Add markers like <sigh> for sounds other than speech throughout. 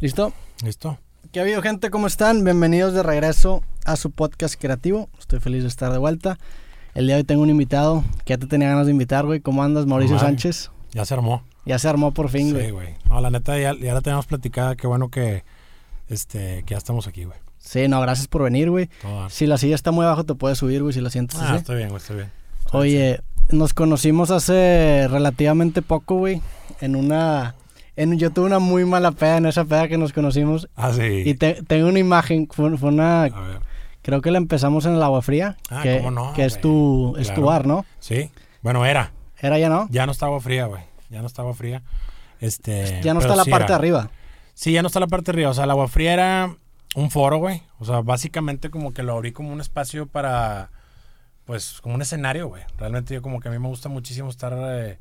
¿Listo? ¿Listo? ¿Qué ha habido, gente? ¿Cómo están? Bienvenidos de regreso a su podcast creativo. Estoy feliz de estar de vuelta. El día de hoy tengo un invitado que ya te tenía ganas de invitar, güey. ¿Cómo andas, Mauricio Madre. Sánchez? Ya se armó. Ya se armó por fin, güey. Sí, güey. No, la neta, ya, ya la teníamos platicada. Qué bueno que, este, que ya estamos aquí, güey. Sí, no, gracias por venir, güey. Si la silla está muy abajo, te puedes subir, güey, si la sientes Ah, así. estoy bien, güey, estoy bien. Oye, nos conocimos hace relativamente poco, güey. En una... En, yo tuve una muy mala peda en esa peda que nos conocimos. Ah, sí. Y te- tengo una imagen, fue, fue una... A ver. Creo que la empezamos en el Agua Fría. Ah, que, cómo no, Que es tu, es tu Claro. bar, ¿no? Sí. Bueno, era. Era ya, ¿no? Ya no está agua fría, güey. Ya no está agua fría. Este, Ya no está la sí parte era. de arriba. Sí, ya no está la parte de arriba. O sea, el agua fría era un foro, güey. O sea, básicamente como que lo abrí como un espacio para, pues, como un escenario, güey. Realmente yo como que a mí me gusta muchísimo estar eh,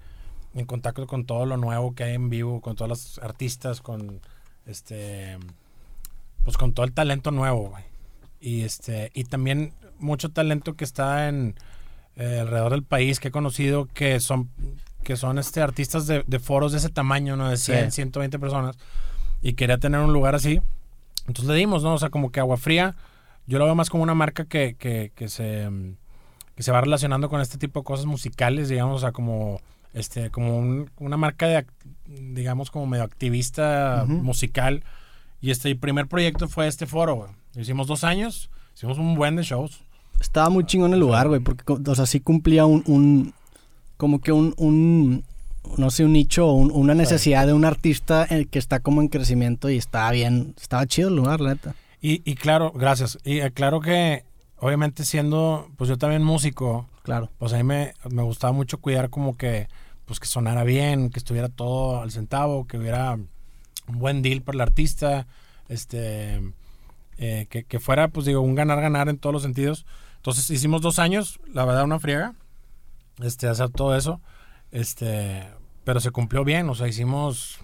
en contacto con todo lo nuevo que hay en vivo, con todos los artistas, con, este, pues con todo el talento nuevo, güey. Y este, y también mucho talento que está en eh, alrededor del país que he conocido que son que son este artistas de, de foros de ese tamaño, ¿no? De 100, Sí. 120 personas. Y quería tener un lugar así. Entonces le dimos, ¿no? O sea, como que Agua Fría, yo lo veo más como una marca que, que, que se, que se va relacionando con este tipo de cosas musicales, digamos, o sea, como, este, como un- una marca de, digamos, como medio activista musical. Y este el primer proyecto fue este foro, güey. Hicimos dos años, hicimos un buen de shows. Estaba muy chingón el lugar, güey, porque, o sea, sí cumplía un, un como que un, un, no sé, un nicho o un- una necesidad de un artista eh, que está como en crecimiento y estaba bien, estaba chido el lugar, la neta. Y, y claro, gracias. Y eh, claro que, obviamente siendo, pues yo también músico, Claro. pues a mí me, me gustaba mucho cuidar como que, pues que sonara bien, que estuviera todo al centavo, que hubiera un buen deal para el artista, este, eh, que, que fuera, pues digo, un ganar-ganar en todos los sentidos. Entonces hicimos dos años, la verdad, una friega, este, hacer todo eso, este, pero se cumplió bien, o sea, hicimos,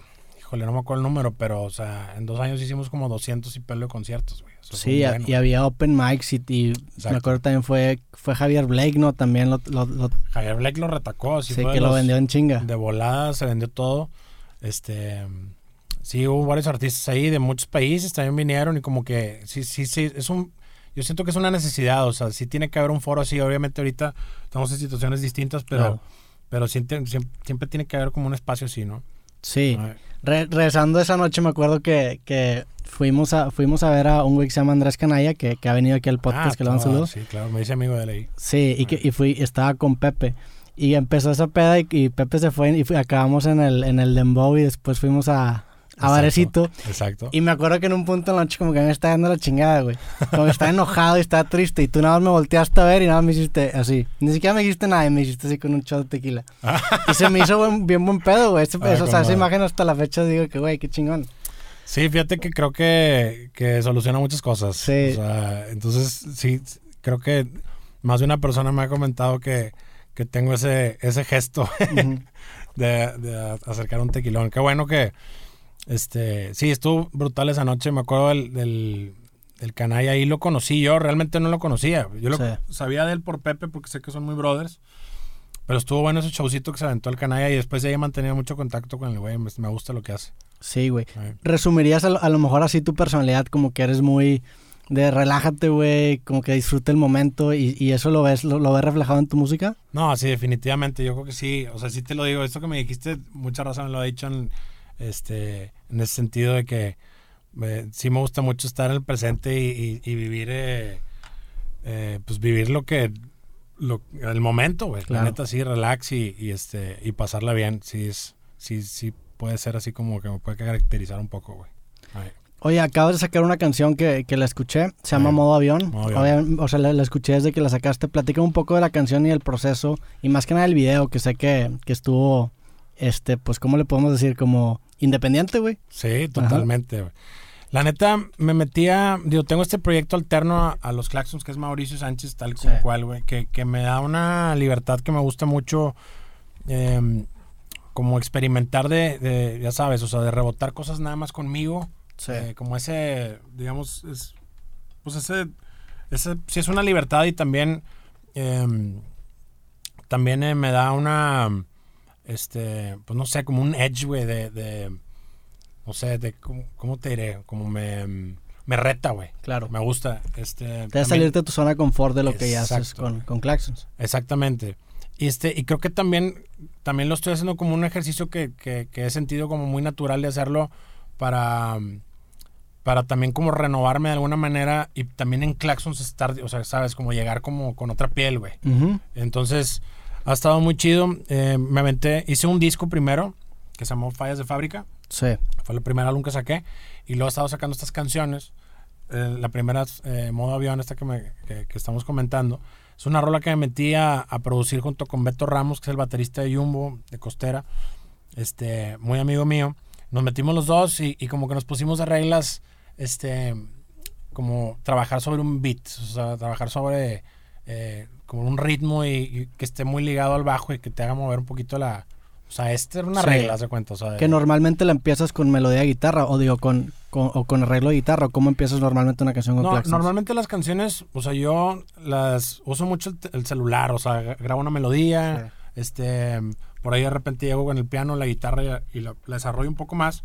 híjole, no me acuerdo el número, pero, o sea, en dos años hicimos como 200 y pelo de conciertos, güey. Eso Sí, y, bueno. había open mics y, y me acuerdo también fue, fue Javier Blake, ¿no? También lo, lo- lo- Javier Blake lo retacó, así sí, fue que lo vendió en chinga. De volada se vendió todo. Este, sí, hubo varios artistas ahí de muchos países también vinieron y como que sí, sí, sí, es un, yo siento que es una necesidad, o sea, sí tiene que haber un foro así, obviamente ahorita estamos en situaciones distintas, pero, Claro. pero siempre, siempre, siempre tiene que haber como un espacio así, ¿no? Sí. Re- regresando esa noche me acuerdo que, que fuimos a fuimos a ver a un güey que se llama Andrés Canalla, que, que ha venido aquí al podcast, ah, que le dan todo, saludos. Sí, claro, me dice amigo de ahí. Sí, y, que, y fui, estaba con Pepe. Y empezó esa peda y, y Pepe se fue y fui- acabamos en el, en el Dembow y después fuimos a, a Exacto. Barecito. Exacto. Y me acuerdo que en un punto de la noche como que me estaba dando la chingada, güey. Como que estaba enojado y estaba triste. Y tú nada más me volteaste a ver y nada más me hiciste así. Ni siquiera me dijiste nada y me hiciste así con un shot de tequila. <laughs> Y se me hizo buen- bien buen pedo, güey. Ese- Ah, eso- o sea, esa imagen hasta la fecha digo que, güey, qué chingón. Sí, fíjate que creo que, que soluciona muchas cosas. Sí. O sea, entonces, sí, creo que más de una persona me ha comentado que, que tengo ese, ese gesto <laughs> Ujú. de, de acercar un tequilón. Qué bueno que, este, sí, estuvo brutal esa noche. Me acuerdo del, del, del canalla ahí, lo conocí yo, realmente no lo conocía. Yo lo Sí. sabía de él por Pepe porque sé que son muy brothers. Pero estuvo bueno ese showcito que se aventó el canalla y después de ahí he mantenido mucho contacto con el güey. Me, me gusta lo que hace. Sí, güey. Resumirías a lo, a lo mejor así tu personalidad, como que eres muy de relájate, güey, como que disfruta el momento y, y eso lo ves, lo, lo ves reflejado en tu música. No, sí, definitivamente. Yo creo que sí. O sea, sí te lo digo. Esto que me dijiste, mucha razón me lo ha dicho en, este, en ese sentido de que eh, sí me gusta mucho estar en el presente y, y- y vivir, eh, eh, pues vivir lo que, lo, el momento, güey. Claro. La neta, sí, relax y, y, este, y pasarla bien. Sí, es, sí, sí puede ser así como que me puede caracterizar un poco, güey. Oye, acabas de sacar una canción que, que la escuché, se llama Modo Avión. Modo Avión. Obviamente, o sea, la, la escuché desde que la sacaste. Platica un poco de la canción y el proceso y más que nada el video, que sé que, que estuvo, este, pues, ¿cómo le podemos decir? Como independiente, güey. Sí, totalmente. güey. La neta, me metía, digo, tengo este proyecto alterno a, a los Claxons, que es Mauricio Sánchez, tal como Sí. cual, güey, que, que me da una libertad que me gusta mucho, em, como experimentar de, de, ya sabes, o sea, de rebotar cosas nada más conmigo, Sí. eh, como ese, digamos, es, pues ese, ese, sí es una libertad y también, em, también eh, me da una, este, pues no sé, como un edge, güey, de, de, no sé, de, ¿cómo, cómo te diré? Como me, me reta, güey. Claro. Me gusta. Este, Te también- salirte de tu zona de confort de lo que ya haces con, con Claxons. Exactamente. Y, este, y creo que también, también lo estoy haciendo como un ejercicio que, que, que he sentido como muy natural de hacerlo para, para también como renovarme de alguna manera y también en Claxons estar, o sea, sabes, como llegar como con otra piel, güey. Entonces, ha estado muy chido. Eh, me aventé, hice un disco primero que se llamó Fallas de Fábrica. Sí. Fue el primer álbum que saqué. Y luego he estado sacando estas canciones. Eh, la primera eh, Modo Avión, esta que, me, que, que estamos comentando. Es una rola que me metí a, a producir junto con Beto Ramos, que es el baterista de Jumbo, de Costera. Este, muy amigo mío. Nos metimos los dos y, y como que nos pusimos de reglas, este, como trabajar sobre un beat, o sea, trabajar sobre eh, como un ritmo y, y que esté muy ligado al bajo y que te haga mover un poquito la... O sea, esta era una Sí. regla, se cuenta. O sea, de- Que normalmente la empiezas con melodía de guitarra o digo con, con- o con arreglo de guitarra. ¿Cómo empiezas normalmente una canción con No, Claxons? normalmente las canciones, o sea, yo las uso mucho el, el celular, o sea, gra- grabo una melodía, este, por ahí de repente llego con el piano, la guitarra y, y la, la desarrollo un poco más.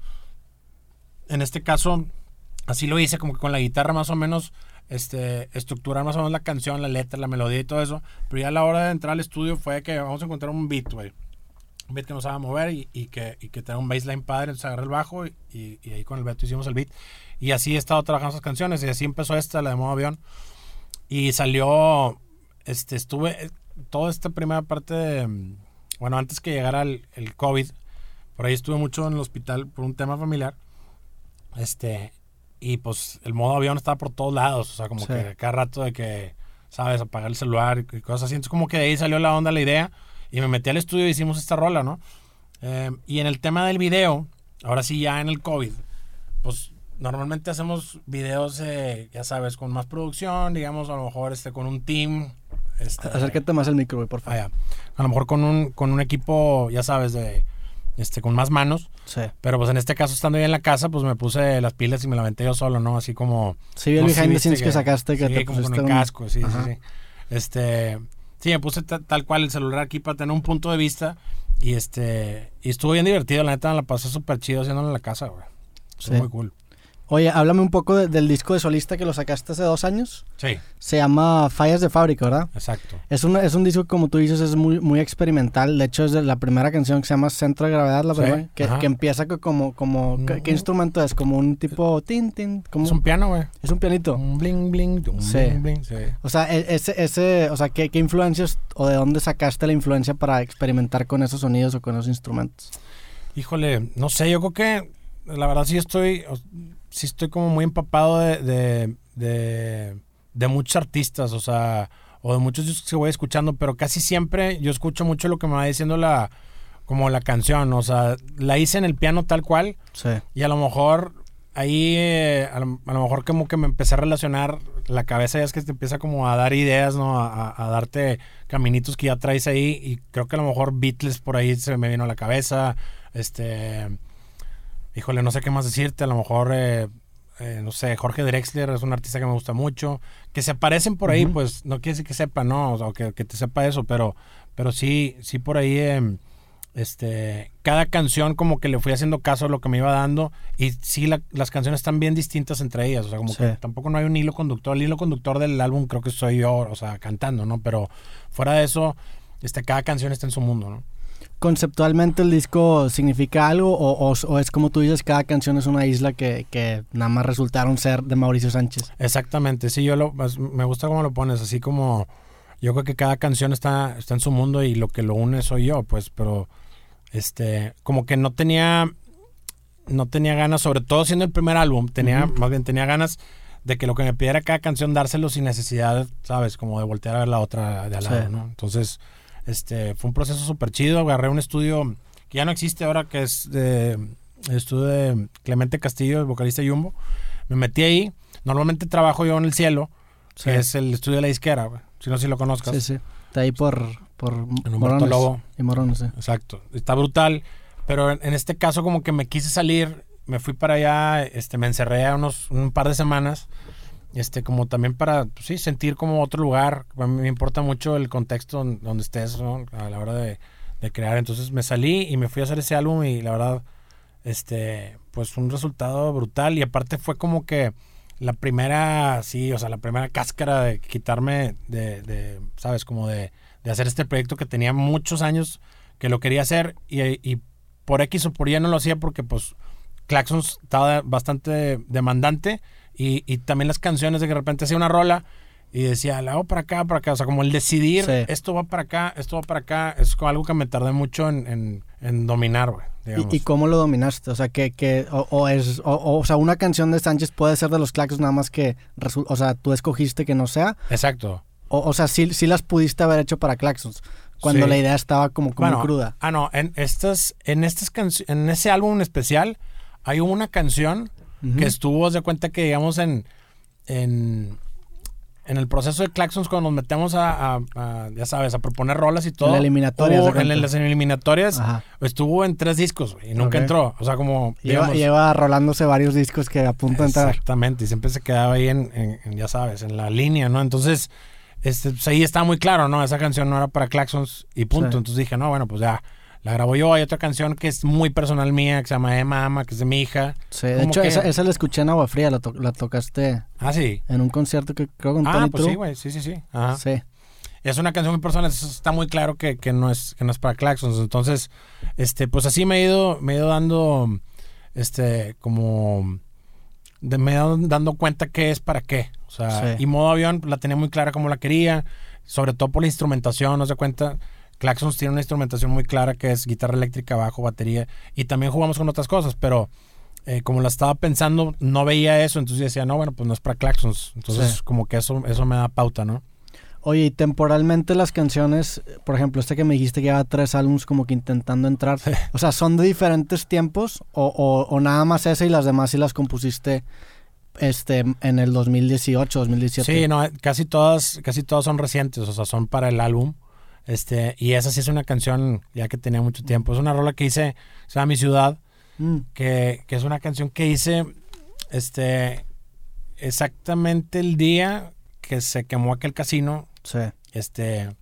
En este caso, así lo hice, como que con la guitarra más o menos, este, estructurar más o menos la canción, la letra, la melodía y todo eso. Pero ya a la hora de entrar al estudio fue que vamos a encontrar un beat, güey. Un beat que nos haga mover y, y que, y que tenga un baseline padre, entonces agarré el bajo y, y- ahí con el Beto hicimos el beat. Y así he estado trabajando esas canciones y así empezó esta, la de modo avión. Y salió, este, estuve, eh, toda esta primera parte de, bueno, antes que llegara el, el COVID, por ahí estuve mucho en el hospital por un tema familiar. Este, y pues el modo avión estaba por todos lados, o sea, como Sí. que cada rato de que, sabes, apagar el celular y cosas así. Entonces como que de ahí salió la onda, la idea, y me metí al estudio y hicimos esta rola, ¿no? Eh, y en el tema del video, ahora sí ya en el COVID, pues normalmente hacemos videos, eh, ya sabes, con más producción, digamos, a lo mejor este, con un team. Este, Acércate más al micro, por favor. vaya, a lo mejor con un, con un equipo, ya sabes, de, este, con más manos. Sí. Pero pues en este caso, estando ahí en la casa, pues me puse las pilas y me la aventé yo solo, ¿no? Así como... Sí, el no behind the scenes que, sacaste que sí, te como con el un- casco, sí, Ajá. sí, sí. Este... Sí, me puse ta- tal cual el celular aquí para tener un punto de vista. Y este... Y estuvo bien divertido, la neta me la pasé súper chido haciéndolo en la casa, güey. Estuvo Sí. muy cool. Oye, háblame un poco de- del disco de solista que lo sacaste hace dos años. Sí, Se llama Fallas de Fábrica, ¿verdad? exacto. Es, una, es un disco que, como tú dices, es muy, muy experimental. De hecho, es de la primera canción que se llama Centro de Gravedad, la Sí, primera, que, empieza co- como... como ¿qué, qué Mm. instrumento es? Como un tipo... Tin, tin, como, Es un piano, güey. es un pianito. Un bling, bling, un Sí. bling, bling. Sí. O sea, e- ese, ese, o sea ¿qué, ¿qué influencias o de dónde sacaste la influencia para experimentar con esos sonidos o con esos instrumentos? Híjole, no sé, yo creo que la verdad sí estoy, sí estoy como muy empapado de, de, de, de muchos artistas, o sea, o de muchos discos que voy escuchando, pero casi siempre yo escucho mucho lo que me va diciendo la, como la canción, o sea, la hice en el piano tal cual Sí. y a lo mejor ahí, eh, a, lo, a lo mejor como que me empecé a relacionar, la cabeza ya es que te empieza como a dar ideas, ¿no? A, a- a darte caminitos que ya traes ahí y creo que a lo mejor Beatles por ahí se me vino a la cabeza, este, híjole, no sé qué más decirte, a lo mejor, eh, eh, no sé, Jorge Drexler es un artista que me gusta mucho, que se aparecen por ahí, pues no quiere decir que sepa, ¿no? O sea, que, que te sepa eso, pero, pero sí, sí por ahí... em, este, cada canción como que le fui haciendo caso a lo que me iba dando y sí la- las canciones están bien distintas entre ellas, o sea, como Sí. que tampoco no hay un hilo conductor, el hilo conductor del álbum creo que soy yo, o sea, cantando, ¿no? Pero fuera de eso, este, cada canción está en su mundo, ¿no? ¿Conceptualmente el disco significa algo o, o- o es como tú dices, cada canción es una isla que, que nada más resultaron ser de Mauricio Sánchez? Exactamente, sí, yo lo, pues, me gusta cómo lo pones, así como yo creo que cada canción está, está en su mundo y lo que lo une soy yo, pues, pero este, como que no tenía, no tenía ganas, sobre todo siendo el primer álbum, tenía, más bien tenía ganas de que lo que me pidiera cada canción dárselo sin necesidad, sabes, como de voltear a ver la otra de al Sí. lado, ¿no? Entonces, este, fue un proceso súper chido, agarré un estudio que ya no existe ahora, que es de, el estudio de Clemente Castillo, el vocalista Jumbo, me metí ahí, normalmente trabajo yo en el cielo, Sí. que es el estudio de la disquera, si no si lo conozcas. Sí, sí. Está ahí por, por Morones. Lobo. Y Morones, sí. Exacto, está brutal, pero en, en este caso como que me quise salir, me fui para allá, este, me encerré a unos un par de semanas, este, como también para, pues, sí, sentir como otro lugar, me importa mucho el contexto don- donde estés, ¿no? A la hora de, de crear, entonces me salí y me fui a hacer ese álbum y la verdad, este, pues un resultado brutal y aparte fue como que la primera, sí, o sea, la primera cáscara de quitarme de, de ¿sabes? Como de, de, hacer este proyecto que tenía muchos años que lo quería hacer y, y por X o por Y no lo hacía porque pues Claxons estaba bastante demandante y, y también las canciones de que de repente hacía una rola y decía, la hago para acá, para acá. O sea, como el decidir, Sí. esto va para acá, esto va para acá, es como algo que me tardé mucho en, en, en dominar, güey. ¿Y, y cómo lo dominaste? O sea, que, que o, o es, o, o, sea, una canción de Sánchez puede ser de los Claxons nada más que, o sea, tú escogiste que no sea. Exacto. O, o sea, sí, sí las pudiste haber hecho para Claxons. Cuando Sí. la idea estaba como, como Bueno, cruda. Ah, no, en estas, en estas en ese álbum en especial, hay una canción Que estuvo, de cuenta que digamos en, en, en el proceso de Claxons cuando nos metemos a, a- a, ya sabes, a proponer rolas y todo. la eliminatoria, hubo- en, las eliminatorias Ajá. estuvo en tres discos, y nunca entró. O sea, como, Lleva, digamos, lleva rolándose varios discos que a punto de entrar. Exactamente, y siempre se quedaba ahí en, en- en, ya sabes, en la línea, ¿no? Entonces, este, pues ahí está muy claro, ¿no? Esa canción no era para Claxons y punto. Sí. Entonces dije, no, bueno, pues ya, la grabo yo. Hay otra canción que es muy personal mía, que se llama Emma Ama, que es de mi hija. Sí, de hecho, que- esa, esa la escuché en Agua Fría, la, to- la tocaste Ah, sí. en un concierto que creo con Ah, Tony pues True. sí, güey, sí, sí, sí. Ajá. Sí. Es una canción muy personal, eso está muy claro que, que no es que no es para Claxons. Entonces, este, pues así me he ido, me he ido dando, este, como, de- me he ido dando cuenta qué es para qué. O sea, Sí. y modo avión la tenía muy clara como la quería, sobre todo por la instrumentación, no se cuenta. Claxons tiene una instrumentación muy clara que es guitarra eléctrica, bajo, batería, y también jugamos con otras cosas, pero eh, como la estaba pensando, no veía eso, entonces decía, no, bueno, pues no es para Claxons. Entonces, Sí. como que eso, eso me da pauta, ¿no? Oye, y temporalmente las canciones, por ejemplo, este que me dijiste que lleva tres álbumes como que intentando entrar, o sea, ¿son de diferentes tiempos o, o- o nada más esa y las demás sí las compusiste este en el 2018, 2017? Sí, no, casi todas, casi todas son recientes, o sea, son para el álbum. Este, y esa sí es una canción ya que tenía mucho tiempo. Es una rola que hice, se llama Mi Ciudad, Mm, que, que es una canción que hice este exactamente el día que se quemó aquel casino. sí. Este,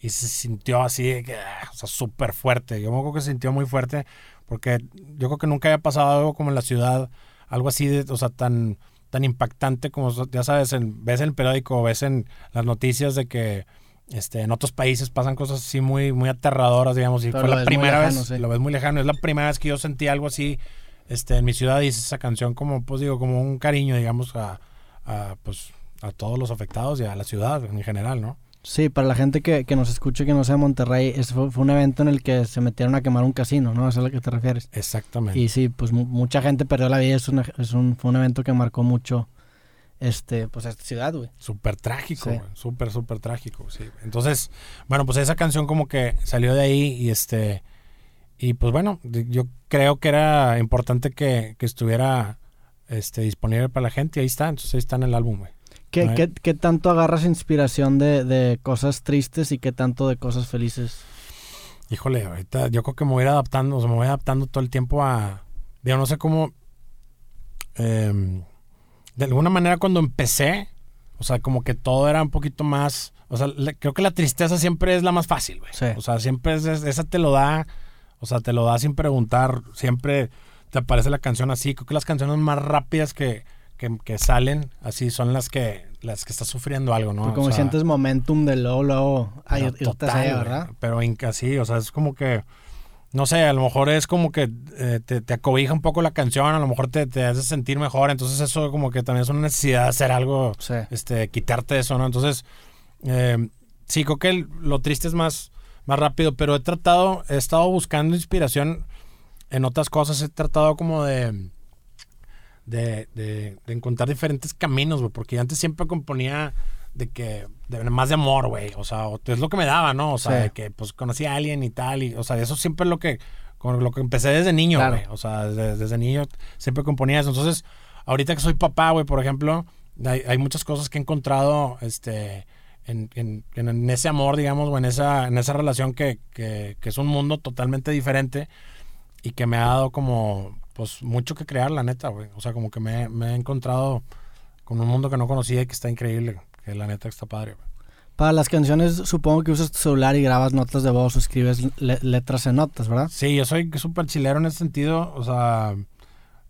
y se sintió así, ah, o sea, súper fuerte. Yo me acuerdo que se sintió muy fuerte porque yo creo que nunca había pasado algo como en la ciudad, algo así, de, o sea, tan, tan impactante como, ya sabes, en- ves en el periódico, ves en las noticias de que este, en otros países pasan cosas así muy, muy aterradoradoras, digamos, y Pero fue la primera lejano, vez, sí. lo ves muy lejano, es la primera vez que yo sentí algo así este, en mi ciudad, hice esa canción como, pues digo, como un cariño, digamos, a, a, pues, a todos los afectados y a la ciudad en general, ¿no? Sí, para la gente que, que nos escuche que no sea de Monterrey, ese fue, fue un evento en el que se metieron a quemar un casino, ¿no? Eso es a lo que te refieres. Exactamente. Y sí, pues mu- mucha gente perdió la vida, es, una- es un, fue un evento que marcó mucho este, pues esta ciudad, güey. Súper trágico, Sí. güey. Súper, súper trágico, sí. Entonces, bueno, pues esa canción como que salió de ahí y este... Y pues bueno, yo creo que era importante que, que estuviera este, disponible para la gente y ahí está. Entonces ahí está en el álbum, güey. ¿Qué, qué, qué tanto agarras inspiración de, de cosas tristes y qué tanto de cosas felices? Híjole, ahorita yo creo que me voy a ir adaptando, o sea, me voy adaptando todo el tiempo a... Digo, no sé cómo... em, de alguna manera cuando empecé, o sea, como que todo era un poquito más... O sea, le- creo que la tristeza siempre es la más fácil, güey. Sí. O sea, siempre es, es- esa te lo da, o sea, te lo da sin preguntar, siempre te aparece la canción así. Creo que las canciones más rápidas que, que, que salen así son las que las que estás sufriendo algo, ¿no? Porque O como sea, sientes momentum de luego, luego, pero irte total, allá. ¿verdad? Pero inca sí, o sea, es como que, no sé, a lo mejor es como que eh, te, te acobija un poco la canción, a lo mejor te, te hace sentir mejor, entonces eso como que también es una necesidad de hacer algo, Sí. este, quitarte eso, ¿no? Entonces, eh, sí, creo que el- lo triste es más, más rápido, pero he tratado, he estado buscando inspiración en otras cosas, he tratado como de... De, de, de encontrar diferentes caminos, porque yo antes siempre componía de que, de, más de amor, güey, o sea, es lo que me daba, ¿no? O sea, Sí. de que pues conocí a alguien y tal, y, o sea, eso siempre es lo que, con lo que empecé desde niño, Claro. güey, o sea, desde, desde niño siempre componía eso, entonces, ahorita que soy papá, güey, por ejemplo, hay, hay muchas cosas que he encontrado, este, en, en- en- en ese amor, digamos, o en esa, en esa relación que, que, que es un mundo totalmente diferente y que me ha dado como, pues, mucho que crear, la neta, güey. O sea, como que me, me he encontrado con un mundo que no conocía y que está increíble, que la neta está padre, güey. Para las canciones, supongo que usas tu celular y grabas notas de voz o escribes le- letras en notas, ¿verdad? Sí, yo soy súper chilero en ese sentido. O sea,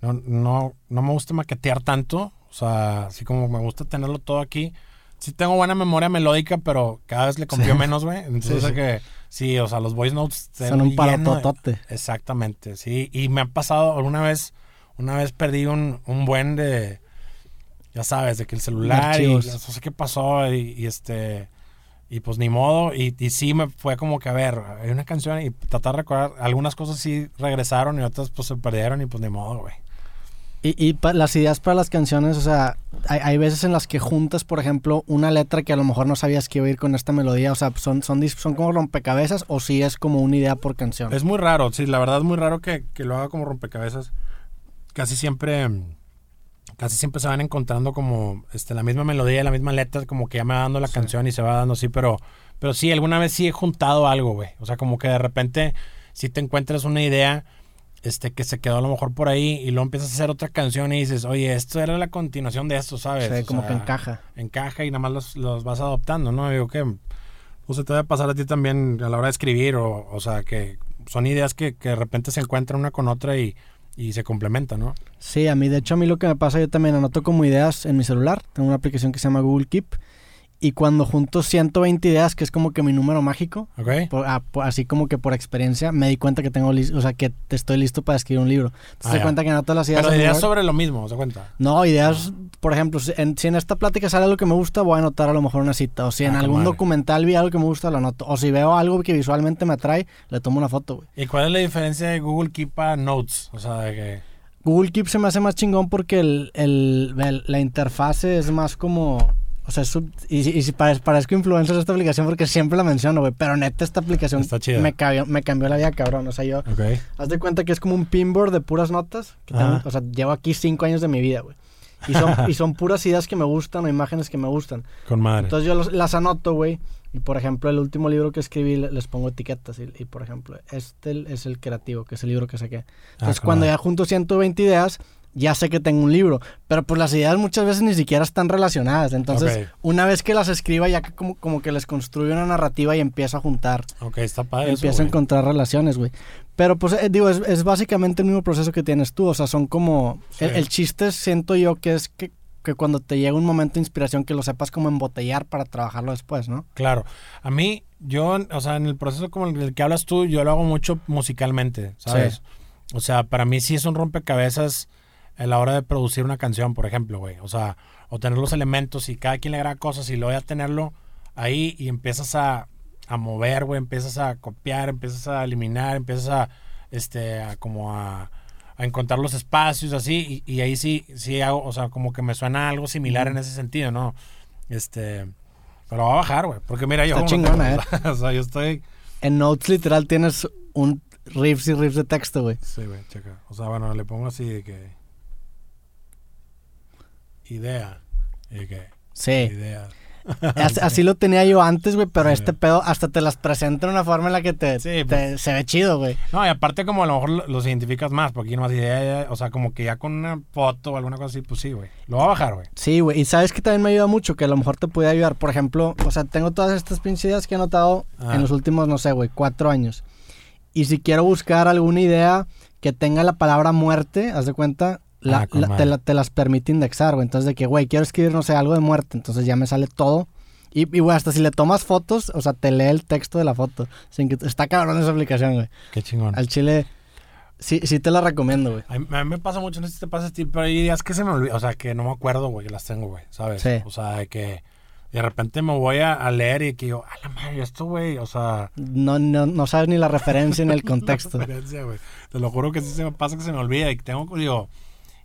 no, no, no me gusta maquetear tanto. O sea, así como me gusta tenerlo todo aquí. Sí tengo buena memoria melódica, pero cada vez le confío Sí. menos, güey. Entonces, Sí, sí. que sí, o sea, los voice notes... Son un parototote. Exactamente, sí. Y me ha pasado alguna vez, una vez perdí un, un buen de, ya sabes, de que el celular y no sé qué pasó y, y este, y pues ni modo. Y, y sí me fue como que, a ver, hay una canción y tratar de recordar, algunas cosas sí regresaron y otras pues se perdieron y pues ni modo, güey. Y, y pa- las ideas para las canciones, o sea, hay, hay veces en las que juntas, por ejemplo, una letra que a lo mejor no sabías que iba a ir con esta melodía, o sea, son, son, son como rompecabezas o si es como una idea por canción. Es muy raro, sí, la verdad es muy raro que, que lo haga como rompecabezas. Casi siempre, mm, casi siempre se van encontrando como este, la misma melodía, la misma letra, como que ya me va dando la Sí. canción y se va dando así, pero, pero sí, alguna vez sí he juntado algo, güey. O sea, como que de repente, si te encuentras una idea este, que se quedó a lo mejor por ahí y luego empiezas a hacer otra canción y dices, oye, esto era la continuación de esto, ¿sabes? Sí, O como sea, que encaja. encaja y nada más los, los vas adoptando, ¿no? Digo que pues se te debe pasar a ti también a la hora de escribir, o, o sea, que son ideas que, que de repente se encuentran una con otra y, y se complementan, ¿no? Sí, a mí, de hecho, a mí lo que me pasa, yo también anoto como ideas en mi celular. Tengo una aplicación que se llama Google Keep. Y cuando junto 120 ideas, que es como que mi número mágico, ah, por- así como que por experiencia, me di cuenta que tengo o sea, que te estoy listo para escribir un libro. Entonces Ah, te ya. cuenta que anoto las ideas. Pero ideas sobre lo mismo, ¿se cuenta? No, ideas, por ejemplo, si en, si en esta plática sale algo que me gusta, voy a anotar a lo mejor una cita. O si en Ah, algún documental vi algo que me gusta, lo anoto. O si veo algo que visualmente me atrae, le tomo una foto, güey. ¿Y cuál es la diferencia de Google Keep a Notes? O sea, de que... Google Keep se me hace más chingón porque el, el- el- la interfase es más como... O sea, es y, si- y si parez- parezco influencer esta aplicación porque siempre la menciono, güey. Pero neta, esta aplicación Está chida. me cambió, me cambió la vida, cabrón. O sea, yo... Ok. Haz de cuenta que es como un pinboard de puras notas. que o sea, llevo aquí cinco años de mi vida, güey. Y son, <laughs> y son puras ideas que me gustan o imágenes que me gustan. Con madre. Entonces yo los- las anoto, güey. Y por ejemplo, el último libro que escribí le- les pongo etiquetas. Y, y, por ejemplo, este es el creativo, que es el libro que saqué. Entonces Ah, cuando ya junto 120 ideas, ya sé que tengo un libro. Pero pues las ideas muchas veces ni siquiera están relacionadas. Entonces, una vez que las escriba, ya que como, como que les construyo una narrativa y empiezo a juntar. Ok, está padre eso, empiezo a encontrar relaciones, güey. Pero pues eh, digo, es, es básicamente el mismo proceso que tienes tú. O sea, son como... Sí. El, el chiste siento yo que es que, que cuando te llega un momento de inspiración que lo sepas como embotellar para trabajarlo después, ¿no? Claro. A mí, yo, o sea, en el proceso como el que hablas tú, yo lo hago mucho musicalmente, ¿sabes? O sea, para mí sí es un rompecabezas a la hora de producir una canción, por ejemplo, güey. O sea, o tener los elementos y cada quien le graba cosas y luego ya tenerlo ahí y empiezas a, a mover, güey, empiezas a copiar, empiezas a eliminar, empiezas a, este, a como a, a encontrar los espacios así y, y ahí sí, sí hago, o sea, como que me suena algo similar en ese sentido, ¿no? Este, pero va a bajar, güey, porque mira, yo... Está no chingona, tengo- o sea, yo estoy... En Notes literal tienes un riffs y riffs de texto, güey. Sí, güey, checa. O sea, bueno, le pongo así de que. Idea. Sí. Idea. Así, así <laughs> lo tenía yo antes, güey, pero Sí. este pedo hasta te las presenta de una forma en la que te, Sí, te- pues. se ve chido, güey. No, y aparte, como a lo mejor lo- los identificas más, porque aquí nomás idea, o sea, como que ya con una foto o alguna cosa así, pues sí, güey. Lo va a bajar, güey. Sí, güey. Y sabes que también me ayuda mucho, que a lo mejor te puede ayudar. Por ejemplo, o sea, tengo todas estas pinches ideas que he anotado Ah. en los últimos, no sé, güey, cuatro años. Y si quiero buscar alguna idea que tenga la palabra muerte, haz de cuenta, la- Ah, la- te, la- te las permite indexar, güey. Entonces, de que, güey, quiero escribir, no sé, algo de muerte. Entonces ya me sale todo. Y, y, güey, hasta si le tomas fotos, o sea, te lee el texto de la foto. Sin que, está cabrón esa aplicación, güey. Qué chingón. Al chile, sí, sí te la recomiendo, güey. A mí, a mí me pasa mucho, no sé si te pasa a ti, pero hay ideas que se me olvidan, o sea, que no me acuerdo, güey, que las tengo, güey, ¿sabes? Sí. O sea, de que de repente me voy a, a leer y que yo, a la madre, esto, güey, o sea... No, no, no sabes ni la referencia ni el contexto. <laughs> La referencia, güey. Te lo juro que sí se me pasa que se me olvida y que tengo, digo,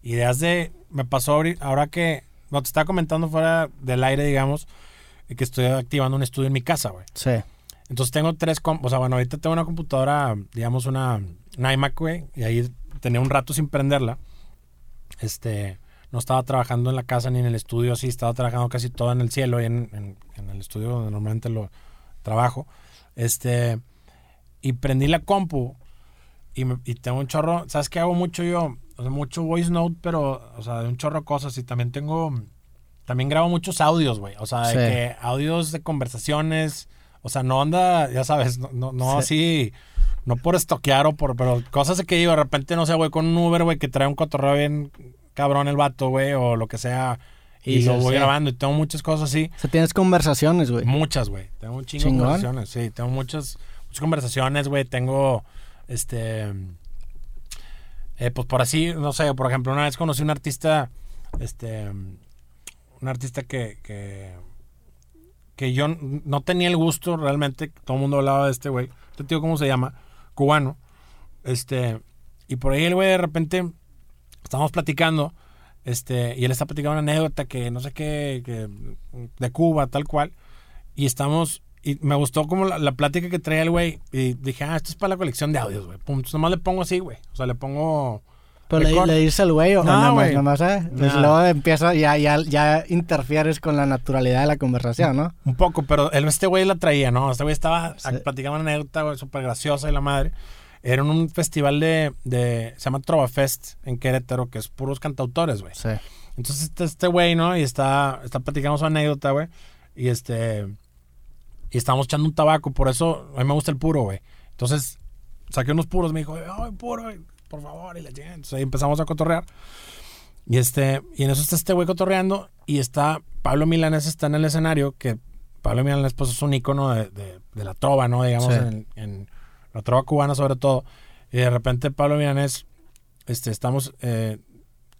ideas de... Me pasó ahora que... No, te estaba comentando fuera del aire, digamos, que estoy activando un estudio en mi casa, güey. Sí. Entonces tengo tres... O sea, bueno, ahorita tengo una computadora, digamos, una, una iMac, güey, y ahí tenía un rato sin prenderla. Este... No estaba trabajando en la casa ni en el estudio, así, estaba trabajando casi todo en el cielo y en, en- en el estudio donde normalmente lo trabajo. Este... Y prendí la compu y, me- y tengo un chorro, ¿sabes qué hago mucho yo? O sea, mucho voice note, pero, o sea, de un chorro de cosas. Y también tengo también grabo muchos audios, güey. O sea, de Sí. que audios de conversaciones. O sea, no anda, ya sabes, no, no, no así, no por estoquear o por, pero cosas de que digo, de repente, no sé, güey, con un Uber, güey, que trae un cotorreo bien cabrón el vato, güey, o lo que sea. Y, Y lo sí, voy sí. grabando y tengo muchas cosas así. O sea, tienes conversaciones, güey. Muchas, güey. Tengo un chingo de conversaciones. Sí, tengo muchas, muchas conversaciones, güey. Tengo, este, eh, pues por así, no sé, por ejemplo, una vez conocí un artista, este, un artista que, que, yo no tenía el gusto realmente. Todo el mundo hablaba de este güey. Este tío, ¿cómo se llama? Cubano. Este, y por ahí el güey de repente, estábamos platicando. Este, y él está platicando una anécdota que no sé qué, de Cuba, tal cual. Y estamos, y me gustó como la, la plática que traía el güey. Y dije, ah, esto es para la colección de audios, güey. Pum, nomás le pongo así, güey. O sea, le pongo. Pero le, record. le dices al güey o No, nada más, nada más, ¿eh? Pues luego empieza, ya, ya, ya interfieres con la naturalidad de la conversación, ¿no? Un poco, pero el, este güey la traía, ¿no? Este güey estaba Sí. platicando una anécdota, güey, súper graciosa y la madre. Era en un festival de, de. Se llama Trova Fest en Querétaro, que es puros cantautores, güey. Sí. Entonces este, este güey, ¿no? Y está, está platicando su anécdota, güey. Y este. Y estábamos echando un tabaco, por eso a mí me gusta el puro, güey. Entonces saqué unos puros, me dijo, ay, puro, güey, por favor. Y la chingada. Entonces ahí empezamos a cotorrear. Y este, y en eso está este güey cotorreando. Y está Pablo Milanés está en el escenario, que Pablo Milanés, pues es un ícono de, de- de la trova, ¿no? Digamos, Sí. en, en la trova cubana sobre todo. Y de repente Pablo Milanés, este, estamos, eh,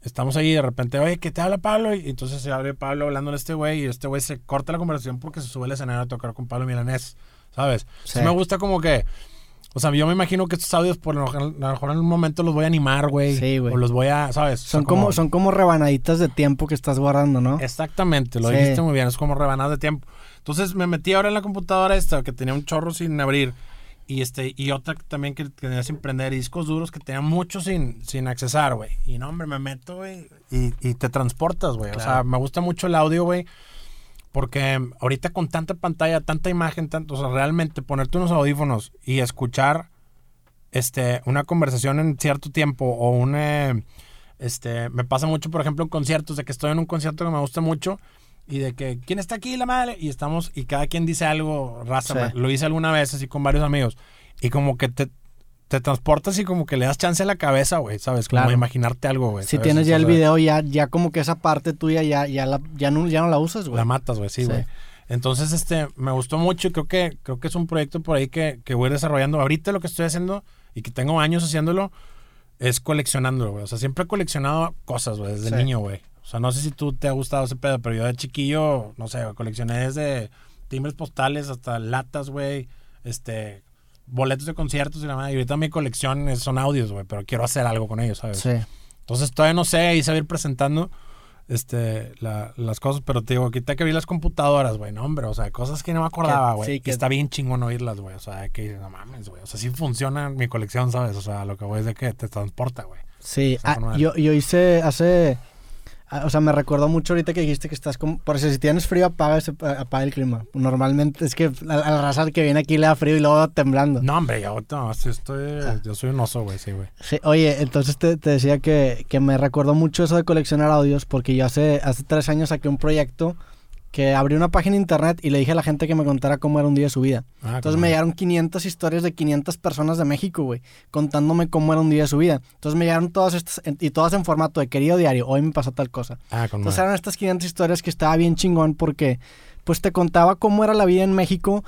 estamos ahí de repente, oye, ¿qué te habla Pablo? Y entonces se abre Pablo hablándole a este güey y este güey se corta la conversación porque se sube al escenario a tocar con Pablo Milanés, ¿sabes? Sí. Sí me gusta como que, o sea, yo me imagino que estos audios por lo, general- a lo mejor en un momento los voy a animar, güey. Sí, güey. O los voy a, ¿sabes? O sea, Son como, son como rebanaditas de tiempo que estás guardando, ¿no? Exactamente, lo Sí. dijiste muy bien, es como rebanadas de tiempo. Entonces me metí ahora en la computadora esta que tenía un chorro sin abrir y este y otra también que tenía sin prender discos duros que tenía mucho sin, sin accesar, güey. Y no, hombre, me meto, güey, y, y te transportas, güey. O sea, me gusta mucho el audio, güey. Porque ahorita con tanta pantalla, tanta imagen, tanto, o sea, realmente ponerte unos audífonos y escuchar este, una conversación en cierto tiempo o un... eh, este, me pasa mucho, por ejemplo, en conciertos, de que estoy en un concierto que me gusta mucho y de que, ¿quién está aquí? La madre. Y estamos, y cada quien dice algo, raza. Sí. Lo hice alguna vez así con varios amigos. Y como que te, te transportas y como que le das chance a la cabeza, güey, ¿sabes? Como Claro. imaginarte algo, güey. Si tienes ya el video, ya, ya como que esa parte tuya ya, ya, la, ya, no, ya no la usas, güey. La matas, güey, sí, Sí. güey. Entonces, este, me gustó mucho y creo que, creo que es un proyecto por ahí que, que voy desarrollando. Ahorita lo que estoy haciendo y que tengo años haciéndolo es coleccionándolo, güey. O sea, siempre he coleccionado cosas, güey, desde Sí. niño, güey. O sea, no sé si tú te ha gustado ese pedo, pero yo de chiquillo, no sé, coleccioné desde timbres postales hasta latas, güey, este, boletos de conciertos y la madre. Y ahorita mi colección es- son audios, güey, pero quiero hacer algo con ellos, ¿sabes? Sí. Entonces todavía no sé, ahí se va a ir presentando este, la- las cosas, pero te digo, ahorita que vi las computadoras, güey, no, hombre, o sea, cosas que no me acordaba, güey. sí, que- está bien chingón oírlas, güey, o sea, que no mames, güey, o sea, sí funciona mi colección, ¿sabes? O sea, lo que voy es de que te transporta, güey. Sí, ah, yo, yo hice hace... ah, O sea, me recordó mucho ahorita que dijiste que estás como... Por eso, si tienes frío, apaga, ese- apaga el clima. Normalmente es que a, a la raza que viene aquí le da frío y luego temblando. No, hombre, yo, no, estoy, Ah. yo soy un oso, güey, sí, güey. Sí, oye, entonces te, te decía que, que me recordó mucho eso de coleccionar audios porque yo hace, hace tres años saqué un proyecto que abrí una página de internet y le dije a la gente que me contara cómo era un día de su vida. Ah, Entonces me llegaron 500 historias de 500 personas de México, güey, contándome cómo era un día de su vida. Entonces me llegaron todas estas, y todas en formato de querido diario, hoy me pasó tal cosa. Ah, con Entonces madre. eran estas 500 historias que estaba bien chingón porque pues te contaba cómo era la vida en México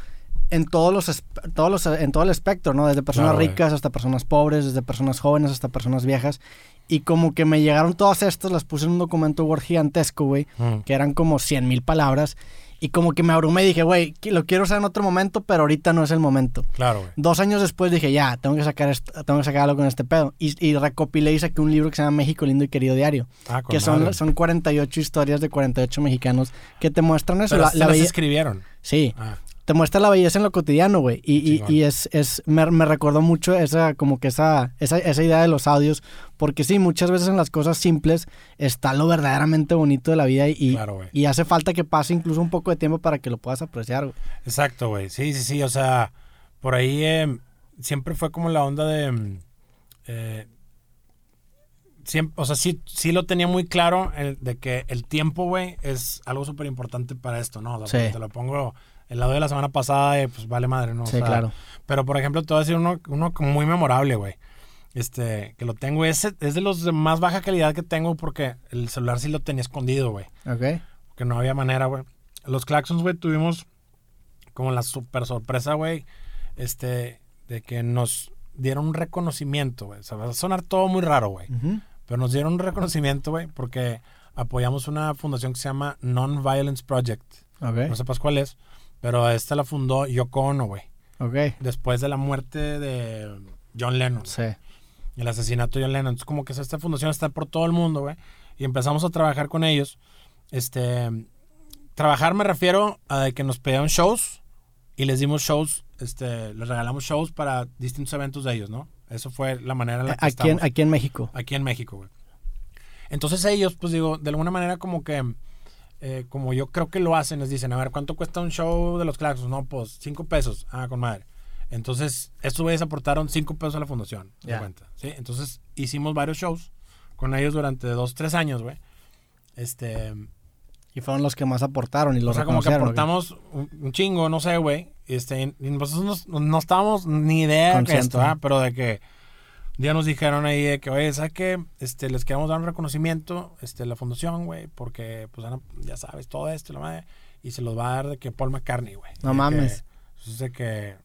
en todos los, todos los en todo el espectro, ¿no? Desde personas Claro, ricas hasta personas pobres, desde personas jóvenes hasta personas viejas. Y como que me llegaron todas estas, las puse en un documento Word gigantesco, güey, Mm. que eran como 100 mil palabras. Y como que me abrumé y dije, güey, lo quiero usar en otro momento, pero ahorita no es el momento. Claro, güey. Dos años después dije, ya, tengo que sacar, tengo que sacar algo con este pedo. Y, y recopilé y saqué un libro que se llama México Lindo y Querido Diario Ah, que son, madre. son 48 historias de 48 mexicanos que te muestran eso. Pero La, la las escribieron. Sí, Ah, te muestra la belleza en lo cotidiano, güey. Y, y- es, es me, me recordó mucho esa, como que esa, esa, esa idea de los audios. Porque sí, muchas veces en las cosas simples está lo verdaderamente bonito de la vida y, Claro, y hace falta que pase incluso un poco de tiempo para que lo puedas apreciar, güey. Exacto, güey. Sí, sí, sí. O sea, por ahí eh, siempre fue como la onda de. mm, eh, siempre, o sea, sí, sí lo tenía muy claro el- de que el tiempo, güey, es algo súper importante para esto, ¿no? O sea, Sí. Te lo pongo el lado de la semana pasada y pues vale madre, ¿no? O Sí, sea, claro. Pero, por ejemplo, te voy a decir uno, uno muy memorable, güey. Este, que lo tengo, ese es de los de más baja calidad que tengo porque el celular sí lo tenía escondido, güey. Ok. Que no había manera, güey. Los Claxons, güey, tuvimos como la super sorpresa, güey, este, de que nos dieron un reconocimiento, güey. O sea, va a sonar todo muy raro, güey. Pero nos dieron un reconocimiento, güey, porque apoyamos una fundación que se llama Non-Violence Project. Ok. No sepas cuál es, pero esta la fundó Yoko Ono, güey. Ok. Después de la muerte de John Lennon. Sí. El asesinato de John Lennon. Entonces, como que esta fundación está por todo el mundo, güey. Y empezamos a trabajar con ellos. Este. Trabajar me refiero a que nos pedían shows y les dimos shows, este, les regalamos shows para distintos eventos de ellos, ¿no? Eso fue la manera en la que Aquí en, aquí en México. aquí en México, güey. Entonces ellos, pues digo, de alguna manera como que, eh, como yo creo que lo hacen, les dicen, a ver, ¿cuánto cuesta un show de los Claxons? No, pues cinco pesos. Ah, con madre. Entonces, estos güeyes aportaron cinco pesos a la fundación. ¿te Ya. cuenta? ¿Sí? Entonces, hicimos varios shows con ellos durante dos, tres años, güey. Este, Y fueron los que más aportaron y los o sea, como que aportamos un, un chingo, no sé, güey. Este, y nosotros no, no estábamos ni idea de esto, ¿ah? pero de que ya nos dijeron ahí de que, oye, ¿sabes qué? Este, les queremos dar un reconocimiento, este, la fundación, güey, porque, pues, ya sabes, todo esto, la madre, y se los va a dar de que Paul McCartney, güey. No De que- mames. pues, de que,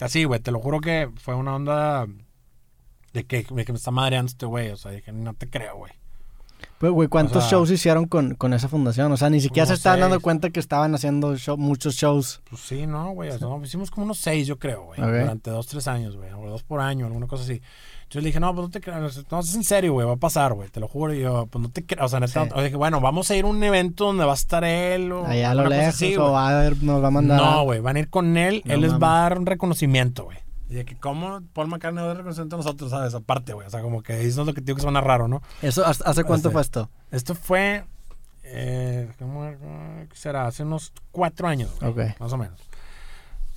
así, güey, te lo juro que fue una onda de que, de que me está madreando este güey, o sea, dije, no te creo, güey. Pues, güey, ¿cuántos O sea- shows hicieron con, con esa fundación? O sea, ni siquiera Como se estaban seis. dando cuenta que estaban haciendo show- muchos shows. Pues sí, no, güey. no, hicimos como unos seis, yo creo, güey. Ok. Durante dos, tres años, güey. O dos por año, alguna cosa así. Yo le dije, no, pues no te creas. No, es en serio, güey. Va a pasar, güey. Te lo juro. Y yo, pues no te creas. O sea, neta. Sí. o dije, bueno, vamos a ir a un evento donde va a estar él. O Allá a lo lejos, así, o va a ver, nos va a mandar. No, güey. Van a ir con él. No él les va a dar un reconocimiento, güey. Y de que, ¿cómo Paul McCartney va a reconocimiento a nosotros, sabes? Aparte, güey. O sea, como que eso es lo que digo que suena raro, ¿no? ¿Eso hace cuánto Este, fue esto? Esto fue. Eh, ¿cómo- ¿Qué será? Hace unos cuatro años, güey. Ok. Más o menos.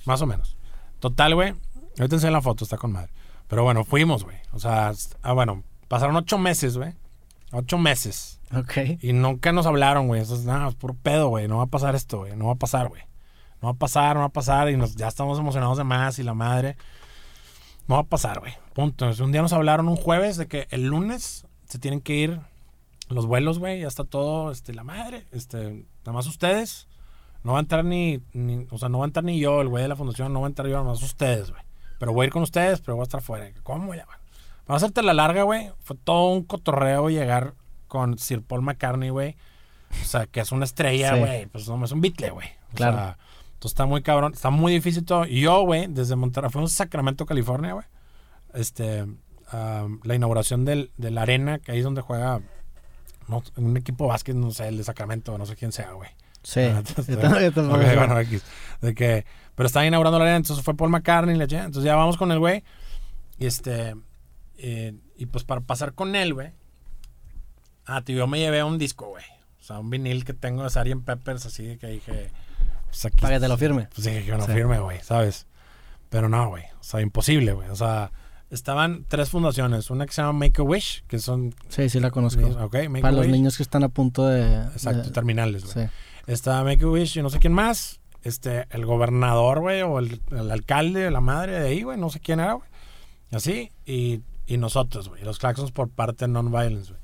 Más o menos. Total, güey. Ahorita te enseño la foto, está con madre. Pero bueno, fuimos, güey. O sea, ah, bueno, pasaron ocho meses, güey. Ocho meses. Ok. Y nunca nos hablaron, güey. Eso es nada, es puro pedo, güey. No va a pasar esto, güey. No va a pasar, güey. No va a pasar, no va a pasar. Y nos, ya estamos emocionados de más y la madre. No va a pasar, güey. Punto. Entonces, un día nos hablaron un jueves de que el lunes se tienen que ir los vuelos, güey. Ya está todo, este, la madre. Este, nada más ustedes. No va a entrar ni, ni- o sea, no va a entrar ni yo, el güey de la fundación, no va a entrar yo, nada más ustedes, güey. Pero voy a ir con ustedes, pero voy a estar fuera. ¿Cómo ya, güey? Para hacerte la larga, güey, fue todo un cotorreo llegar con Sir Paul McCartney, güey. O sea, que es una estrella, Sí. güey. Pues no, es un Beatle, güey. Claro. sea, entonces está muy cabrón. Está muy difícil todo. Y yo, güey, desde Monterrey, fuimos a Sacramento, California, güey. Este, ah, la inauguración del, de la arena, que ahí es donde juega no, un equipo de básquet, no sé, el de Sacramento, no sé quién sea, güey. Sí. Ah, Yo <laughs> tam- yo tampoco Ok, sé. bueno. De que, pero estaba inaugurando la arena, entonces fue Paul McCartney, la entonces ya vamos con el güey. Y este, eh, y pues para pasar con él, güey. Ah, tío, yo me llevé un disco, güey. O sea, un vinil que tengo de Sgt. Peppers, así que dije, pues aquí, Para que te lo firme. pues dije que yo no Sí. firme, güey, ¿sabes? Pero no, güey. O sea, imposible, güey. O sea, estaban tres fundaciones. Una que se llama Make a Wish, que son. Sí, sí la conozco. Ok, Make Para a los Wish. niños que están a punto de... Exacto, de- terminales, güey. Sí. Está Make a Wish y no sé quién más. Este, el gobernador, güey, o el, el alcalde, la madre de ahí, güey, no sé quién era, güey. Así, y, y nosotros, güey, los claxons por parte de Non-Violence, güey.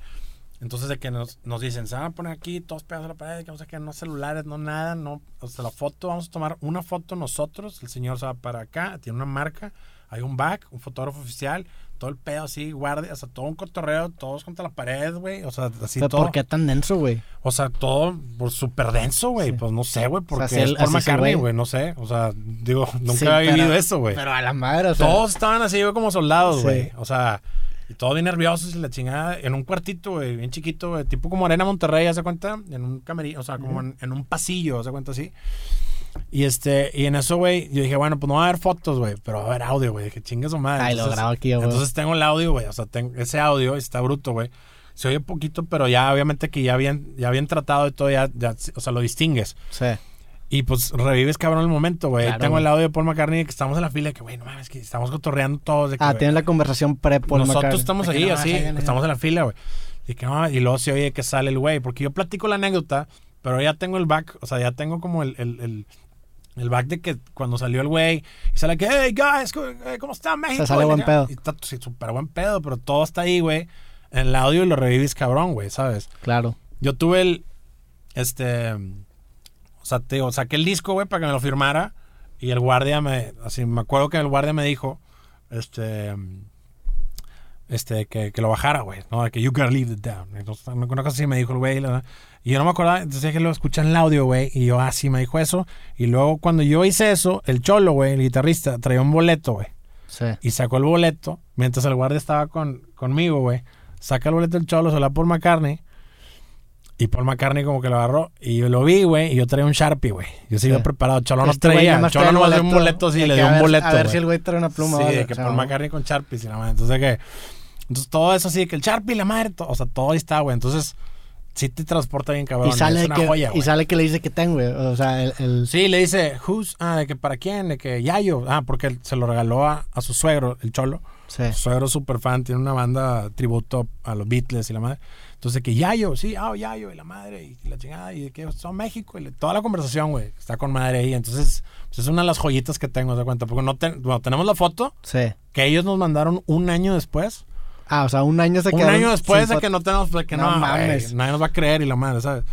Entonces, de que nos, nos dicen, se van a poner aquí todos pegados a la pared, que no sé qué, no celulares, no nada, no, o sea, la foto, vamos a tomar una foto nosotros, el señor se va para acá, tiene una marca, hay un back, un fotógrafo oficial, todo el pedo así, guardia, o sea, todo un cotorreo, todos contra la pared, güey, o sea, así todo. ¿Por qué tan denso, güey? O sea, todo por súper denso, güey. Sí. Pues no sé, güey, porque es por así es el McCartney, güey. no sé. O sea, digo, <laughs> nunca Sí, había pero- vivido eso, güey. Pero a la madre, o sea... Todos estaban así, güey, como soldados, Sí. güey. O sea, y todos bien nerviosos y la chingada. En un cuartito, güey, bien chiquito, güey. Tipo como Arena Monterrey, ¿se cuenta? En un camerino, o sea, como en, en un pasillo, ¿se cuenta así? Y este, y en eso, güey, yo dije, bueno, pues no va a haber fotos, güey, pero va a haber audio, güey. Dije, chingue su madre. Ay, lo grabo aquí, güey. entonces tengo el audio, güey. O sea, tengo ese audio está bruto, güey. Se oye poquito, pero ya obviamente que ya habían, ya habían tratado y todo, ya, ya, o sea, lo distingues. Sí. Y pues revives cabrón el momento, güey. Claro, Tengo güey. el audio de Paul McCartney que estamos en la fila, que güey, no mames, que estamos cotorreando todos. De que, Ah, güey, tienen la conversación pre-Paul nosotros McCartney. estamos De que ahí, no, así, estamos en la fila, güey. Y, que, no, y luego se oye que sale el güey, porque yo platico la anécdota, pero ya tengo el back, o sea, ya tengo como el, el, el, el back de que cuando salió el güey, y sale que, hey, guys, ¿cómo- eh, ¿cómo está México? sale Y buen pedo. Y está sí, súper buen pedo, pero todo está ahí, güey, en el audio y lo revives cabrón, güey, ¿sabes? Claro. Yo tuve el, este, o sea, te digo, saqué el disco, güey, para que me lo firmara. Y el guardia me, así, me acuerdo que el guardia me dijo, este, este, que, que lo bajara, güey, ¿no? Que you gotta leave it down. Entonces, una cosa así me dijo el güey. la- Y yo no me acordaba, entonces dije, lo escuché en el audio, güey. Y yo, ah, sí, me dijo eso. Y luego, cuando yo hice eso, el cholo, güey, el guitarrista, traía un boleto, güey. Sí. Y sacó el boleto, mientras el guardia estaba con, conmigo, güey. Saca el boleto del cholo, se lo da por McCartney. Y Paul McCartney como que lo agarró. Y yo lo vi, güey. Y yo traía un Sharpie, güey. Yo sí iba Sí. preparado. Cholo no Este traía. Cholo no dio un boleto así. Le dio un boleto, A ver güey. si el güey trae una pluma. Sí, de que o sea, Paul McCartney con Sharpie. y la madre. Entonces que... Entonces todo eso así, que el Sharpie, la madre, o sea, todo ahí está, güey. Entonces, sí te transporta bien, cabrón. Y sale, es una que, joya, y sale que le dice que tengo, güey. O sea, el... el- Sí, le dice, who's, ah, de que para quién, de que Yayo. Ah, porque se lo regaló a, a su suegro, el cholo. sí. Su suegro es súper fan, tiene una banda tributo a los Beatles y la madre. Entonces, que Yayo, sí, ah, Yayo, y la madre, y la chingada, y de que son México, y toda la conversación, güey, está con madre ahí. Entonces, pues es una de las joyitas que tengo, de cuenta, porque no ten- bueno, tenemos la foto Sí. que ellos nos mandaron un año después. Ah, o sea, un año se un año después de que no tenemos, de que No no, mames. nadie nos va a creer y la madre, ¿sabes?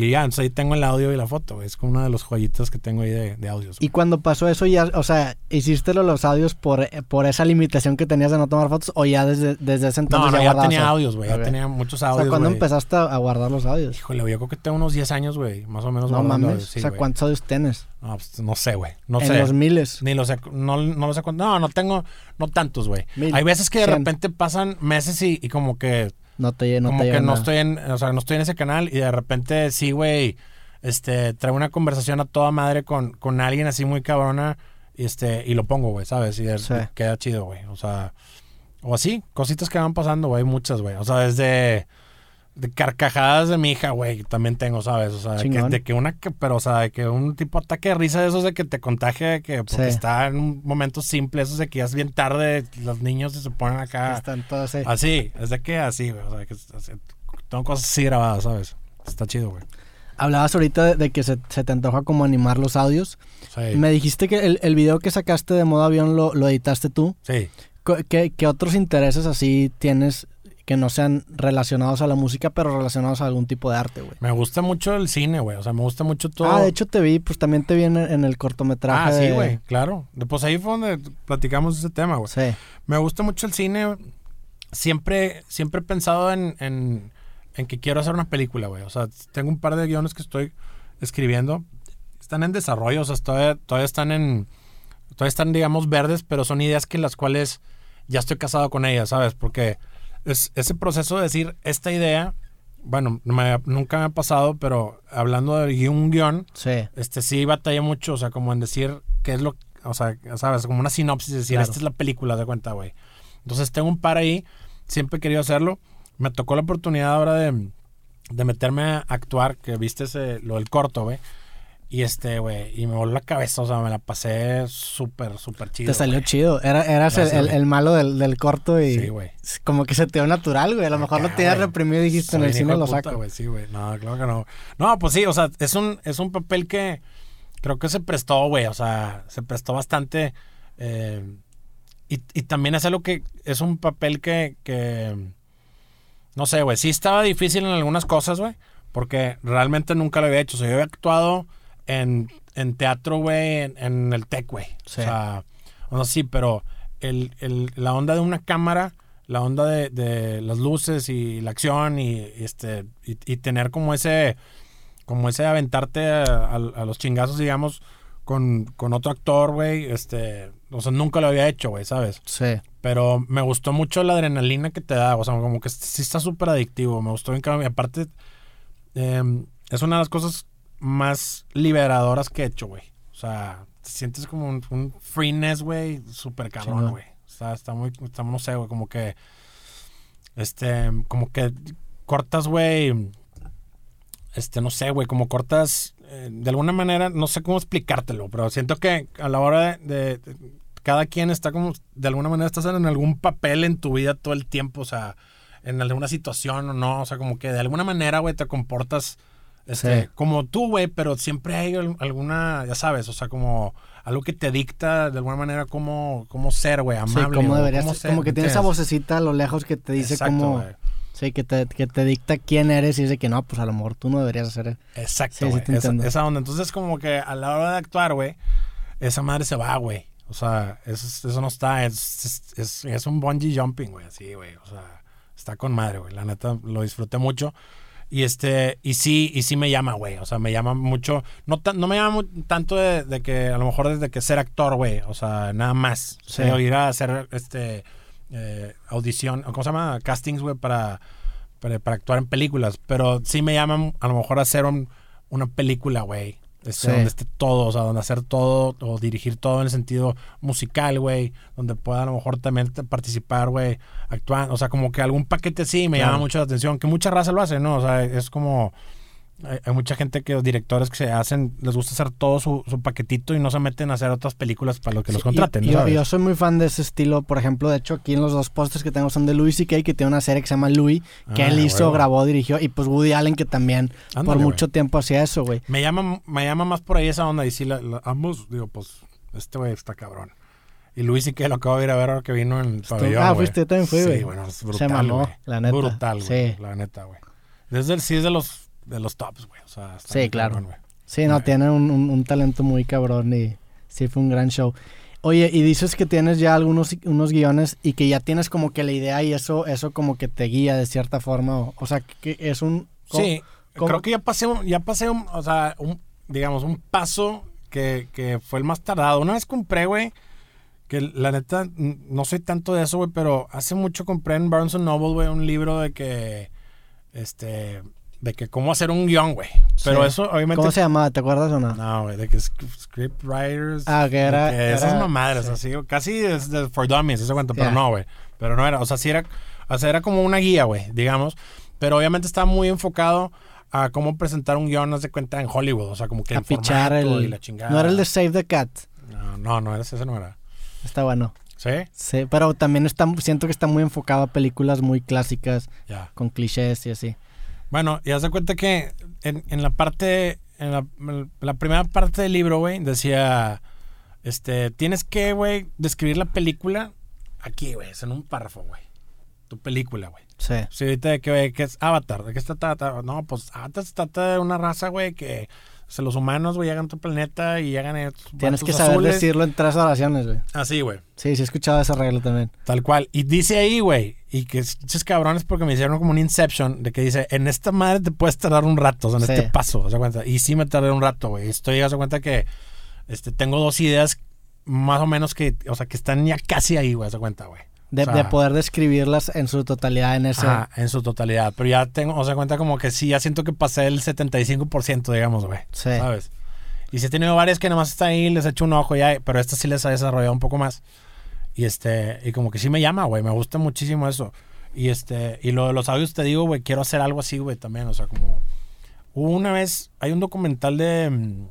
Y ya, entonces ahí tengo el audio y la foto. Es como una de las joyitas que tengo ahí de, de audios. Y cuando pasó eso ya, o sea, ¿hiciste lo- los audios por, por esa limitación que tenías de no tomar fotos o ya desde, desde ese no, entonces no, ya guardabas tenía audios, güey. Ya tenía muchos O audios, sea, ¿cuándo güey. empezaste a, guardar los audios? Híjole, güey, yo creo que tengo unos 10 años, güey. Más o menos. no mames. audios, sí, o sea, güey. ¿cuántos audios tienes? No, pues, no sé, güey. No en sé. los miles. Ni lo sé, no, no lo sé cuánto. No, no tengo, no tantos, güey. Mil, Hay veces que de cien. repente pasan meses y, y como que, No te, no como te que no nada. estoy en, o sea, no estoy en ese canal y de repente sí, güey, este, traigo una conversación a toda madre con, con alguien así muy cabrona, y este, y lo pongo, güey, ¿sabes? Y, de- Sí. y queda chido, güey. O sea, o así, cositas que van pasando, güey, muchas, güey. O sea, desde de carcajadas de mi hija, güey, también tengo, ¿sabes? O sea, de que, de que una, que- pero, o sea, de que un tipo ataque de risa de esos de que te contagia, de que porque Sí. está en un momento simple, esos de que ya es bien tarde, los niños se ponen acá. Están todos ahí. Así, es de que así, güey. O sea, que así, tengo cosas así grabadas, ¿sabes? Está chido, güey. Hablabas ahorita de, de que se, se te antoja como animar los audios. Sí. Me dijiste que el, el video que sacaste de modo avión lo, lo editaste tú. Sí. ¿Qué, qué otros intereses así tienes que no sean relacionados a la música, pero relacionados a algún tipo de arte, güey? Me gusta mucho el cine, güey. O sea, me gusta mucho todo. Ah, de hecho te vi, pues también te vi en, en el cortometraje. Ah, sí, de- güey, claro. Pues ahí fue donde platicamos ese tema, güey. Sí. Me gusta mucho el cine. Siempre, siempre he pensado en, en, en que quiero hacer una película, güey. O sea, tengo un par de guiones que estoy escribiendo. Están en desarrollo, o sea, todavía, todavía están en. Todavía están, digamos, verdes, pero son ideas que las cuales ya estoy casado con ellas, ¿sabes? Porque es ese proceso de decir esta idea, bueno, no me- nunca me ha pasado, pero hablando de un guion, Sí. este sí batalla mucho, o sea, como en decir qué es lo, o sea, sabes, como una sinopsis, decir, Claro. esta es la película, de cuenta, güey. Entonces tengo un par ahí, siempre he querido hacerlo. Me tocó la oportunidad ahora de, de meterme a actuar, que viste ese, lo del corto, güey. Y este, güey, y me voló la cabeza, o sea, me la pasé súper, súper chido. Te salió güey. chido. Era, eras el, Gracias, el- el malo del, del corto y Sí, güey. como que se te dio natural, güey. A lo mejor lo tenías reprimido y dijiste en Soy el un cine lo puta, saco. sí, güey. No, claro que no. No, pues sí, o sea, es un, es un papel que creo que se prestó, güey. O sea, se prestó bastante. eh, y, y también es algo que es un papel que, que no sé, güey. Sí estaba difícil en algunas cosas, güey. Porque realmente nunca lo había hecho. O sea, yo había actuado en, en teatro, güey, en, en el TEC, güey. Sí. O sea, o no, sí, pero el, el- la onda de una cámara, la onda de, de las luces y la acción y, y este y, y tener como ese como ese aventarte a, a- a los chingazos, digamos, con, con otro actor, güey, este, o sea, nunca lo había hecho, güey, ¿sabes? Sí. Pero me gustó mucho la adrenalina que te da. O sea, como que sí está súper adictivo. Me gustó bien. Y aparte, eh, es una de las cosas más liberadoras que he hecho, güey. O sea, te sientes como un, un freeness, güey, súper cabrón, güey. O sea, está muy, está, no sé, güey, como que, este, como que cortas, güey, este, no sé, güey, como cortas eh, de alguna manera, no sé cómo explicártelo, pero siento que a la hora de, de- cada quien está como, de alguna manera estás en algún papel en tu vida todo el tiempo, o sea, en alguna situación o no, o sea, como que de alguna manera, güey, te comportas este, Sí. como tú, güey, pero siempre hay al- alguna, ya sabes, o sea, como algo que te dicta de alguna manera cómo, cómo ser, güey, Sí, amable. como o deberías, cómo ser, como que ¿me tienes esa vocecita a lo lejos que te dice Exacto, como, güey. sí, que te, que te dicta quién eres y dice que no, pues a lo mejor tú no deberías hacer Exacto, Sí, sí esa, onda. Entonces, como que a la hora de actuar, güey, esa madre se va, güey. O sea, eso, eso no está. Es, es, es- es un bungee jumping, güey. Así, güey. O sea, está con madre, güey. La neta, lo disfruté mucho. Y este, y sí, y sí me llama, güey. O sea, me llama mucho. No, no me llama tanto de, de que, a lo mejor desde que ser actor, güey. O sea, nada más. O sea, ir a hacer este eh, audición, ¿cómo se llama? Castings, güey, para, para, para actuar en películas. Pero sí me llaman a lo mejor a hacer un- una película, güey. Este, Sí. Donde esté todo, o sea, donde hacer todo o dirigir todo en el sentido musical, güey. Donde pueda a lo mejor también participar, güey, actuando. O sea, como que algún paquete sí me Claro. llama mucho la atención. Que mucha raza lo hace, ¿no? O sea, es como... Hay, hay mucha gente que, directores que se hacen, les gusta hacer todo su, su paquetito y no se meten a hacer otras películas para lo que los Sí, contraten, y- ¿no yo, soy muy fan de ese estilo. Por ejemplo, de hecho, aquí en los dos pósters que tengo son de Louis C.K., que tiene una serie que se llama Louis, que Ah, él hizo, huevo. grabó, dirigió. Y pues Woody Allen, que también por mucho tiempo hacía eso, güey. Me llama, me llama más por ahí esa onda. Y sí, la- la- ambos, digo, pues, este güey está cabrón. Y Luis y que lo acabo de ir a ver ahora que vino en el pabellón, ah, fuiste, también fui, güey. Sí, bueno, es brutal, Se mamó, la neta. Brutal, güey. Sí. La neta, güey. Desde el sí es de los, de los tops, güey. O sea, Sí, claro. cabrón. Sí, no, Ay. tiene un, un- un talento muy cabrón y sí fue un gran show. Oye, y dices que tienes ya algunos unos guiones y que ya tienes como que la idea y eso eso como que te guía de cierta forma. O, o sea, que es un... Sí, cómo- creo que ya pasé, un- ya pasé, un, o sea, un, digamos, un paso que, que fue el más tardado. Una vez compré, güey, que la neta, no soy tanto de eso, güey, pero hace mucho compré en Barnes Noble, güey, un libro de que, este, de que cómo hacer un guion, güey. Pero Sí. eso, obviamente... ¿Cómo se llamaba? ¿Te acuerdas o no? No, güey, de que sc- script writers. Ah, que era- que esas era- mamadas, sí. así, casi es de for dummies, ese cuento, pero no, güey. Pero no era, o sea, sí era, o sea, era como una guía, güey, digamos. Pero obviamente estaba muy enfocado a cómo presentar un guion, no se cuenta, en Hollywood, o sea, como que A pichar el... y la chingada. No era el de Save the Cat. No, no, no, ese no era. Está bueno. ¿Sí? Sí, pero también está, siento que está muy enfocado a películas muy clásicas, Ya. con clichés y así. Bueno, y haz de cuenta que en, en la parte, en la, en la primera parte del libro, güey, decía, este, tienes que, güey, describir la película aquí, güey, es en un párrafo, güey. Tu película, güey. Sí. Sí, ahorita de que, que es Avatar, ¿de qué se trata? No, pues Avatar se trata de una raza, güey, que o sea, los humanos, güey, llegan a tu planeta y llegan a Tienes que saber azules. decirlo en tres oraciones, güey. Así, güey. Sí, sí he escuchado esa regla también. Tal cual. Y dice ahí, güey, y que esos cabrones porque me hicieron como un Inception de que dice, en esta madre te puedes tardar un rato, o sea, en Sí. este paso, ¿se da cuenta? Y sí me tardé un rato, güey. Estoy, de cuenta que este, tengo dos ideas más o menos que, o sea, que están ya casi ahí, güey, de cuenta, güey. De, O sea, de poder describirlas en su totalidad en ese... Ajá, en su totalidad. Pero ya tengo, o sea, cuenta como que sí, ya siento que pasé el 75%, digamos, güey. Sí. ¿Sabes? Y sí he tenido varias que nomás están ahí, les he hecho un ojo ya, pero esta sí les ha desarrollado un poco más. Y este, y como que sí me llama, güey, me gusta muchísimo eso. Y este, y lo de los audios te digo, güey, quiero hacer algo así, güey, también, o sea, como hubo una vez, hay un documental de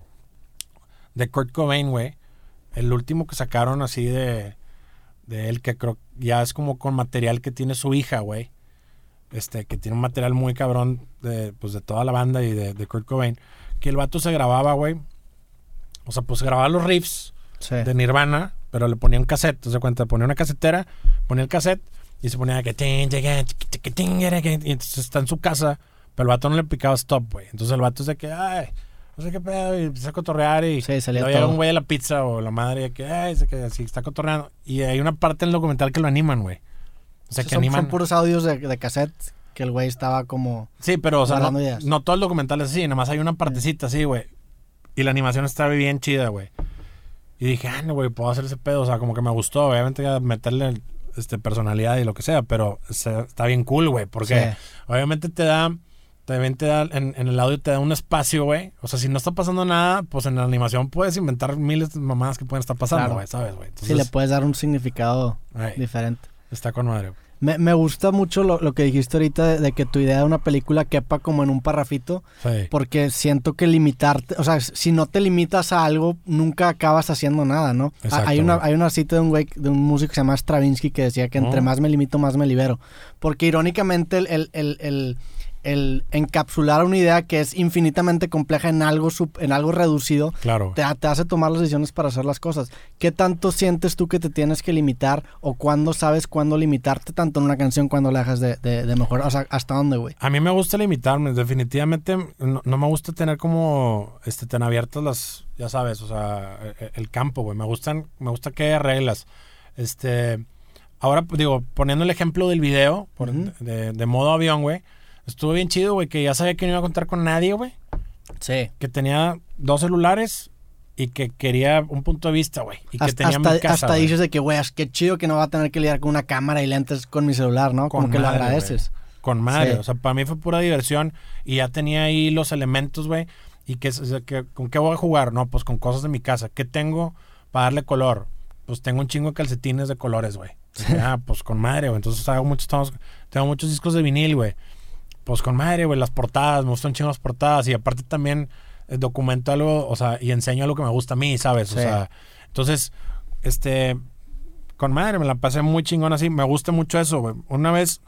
de Kurt Cobain, güey, el último que sacaron así de de él que creo ya es como con material que tiene su hija, güey. Este, que tiene un material muy cabrón de, pues, de toda la banda y de, de Kurt Cobain. Que el vato se grababa, güey. O sea, pues grababa los riffs Sí. de Nirvana, pero le ponía un cassette, ¿te das cuenta? Ponía una casetera, ponía el cassette y se ponía que... Y entonces está en su casa, pero el vato no le picaba stop, güey. Entonces el vato es de que, ay, no sé qué pedo, y empieza a cotorrear y... Sí, salía llega todo. un güey de la pizza o la madre que, ay, dice que así está cotorreando. Y hay una parte en el documental que lo animan, güey. O sea, que son, animan... son puros audios de, de cassette que el güey estaba como... Sí, pero, o sea, no, no todo el documental es así, nada más hay una partecita así, güey. Y la animación está bien chida, güey. Y dije, ah, no, güey, puedo hacer ese pedo. O sea, como que me gustó, obviamente, meterle este, personalidad y lo que sea, pero se- está bien cool, güey, porque Sí. obviamente te da, también te da, en, en el audio te da un espacio, güey. O sea, si no está pasando nada, pues en la animación puedes inventar miles de mamadas que pueden estar pasando, Claro. güey, ¿sabes, güey? Sí, le puedes dar un significado ay, diferente. está con madre. Me, me gusta mucho lo, lo que dijiste ahorita de, de que tu idea de una película quepa como en un parrafito, Sí. porque siento que limitarte, o sea, si no te limitas a algo, nunca acabas haciendo nada, ¿no? Exacto, hay, una, hay una cita de un güey, de un músico que se llama Stravinsky que decía que entre Oh. más me limito, más me libero. Porque irónicamente el, el, el, el- el encapsular una idea que es infinitamente compleja en algo, en algo reducido, Claro. te, te hace tomar las decisiones para hacer las cosas. ¿Qué tanto sientes tú que te tienes que limitar o cuándo sabes cuándo limitarte tanto en una canción cuando la dejas de, de, de mejorar? O sea, ¿hasta dónde, güey? A mí me gusta limitarme, definitivamente no, no me gusta tener como este tan abiertas las, ya sabes, o sea, e- el campo, güey. Me gustan, me gusta que haya reglas. Este, ahora digo, poniendo el ejemplo del video por- Ujú. de, de modo avión, güey. Estuvo bien chido, güey, que ya sabía que no iba a contar con nadie, güey. Sí. Que tenía dos celulares y que quería un punto de vista, güey. Y que Hasta, tenía hasta, mi casa, hasta dices de que, güey, es que chido que no va a tener que lidiar con una cámara y lentes con mi celular, ¿no? Como Con que lo agradeces. Con madre. Sí. O sea, para mí fue pura diversión. Y ya tenía ahí los elementos, güey. ¿Y qué, o sea, que- con qué voy a jugar? No, pues con cosas de mi casa. ¿Qué tengo para darle color? Pues tengo un chingo de calcetines de colores, güey. Ah, pues con madre, güey. Entonces hago muchos, tengo muchos discos de vinil, güey. Pues con madre, güey. Las portadas, me gustan chingo las portadas. Y aparte también eh, documento algo, o sea, y enseño algo que me gusta a mí, ¿sabes? O sea, entonces, este, con madre, me la pasé muy chingón así. Me gusta mucho eso, güey. Una vez,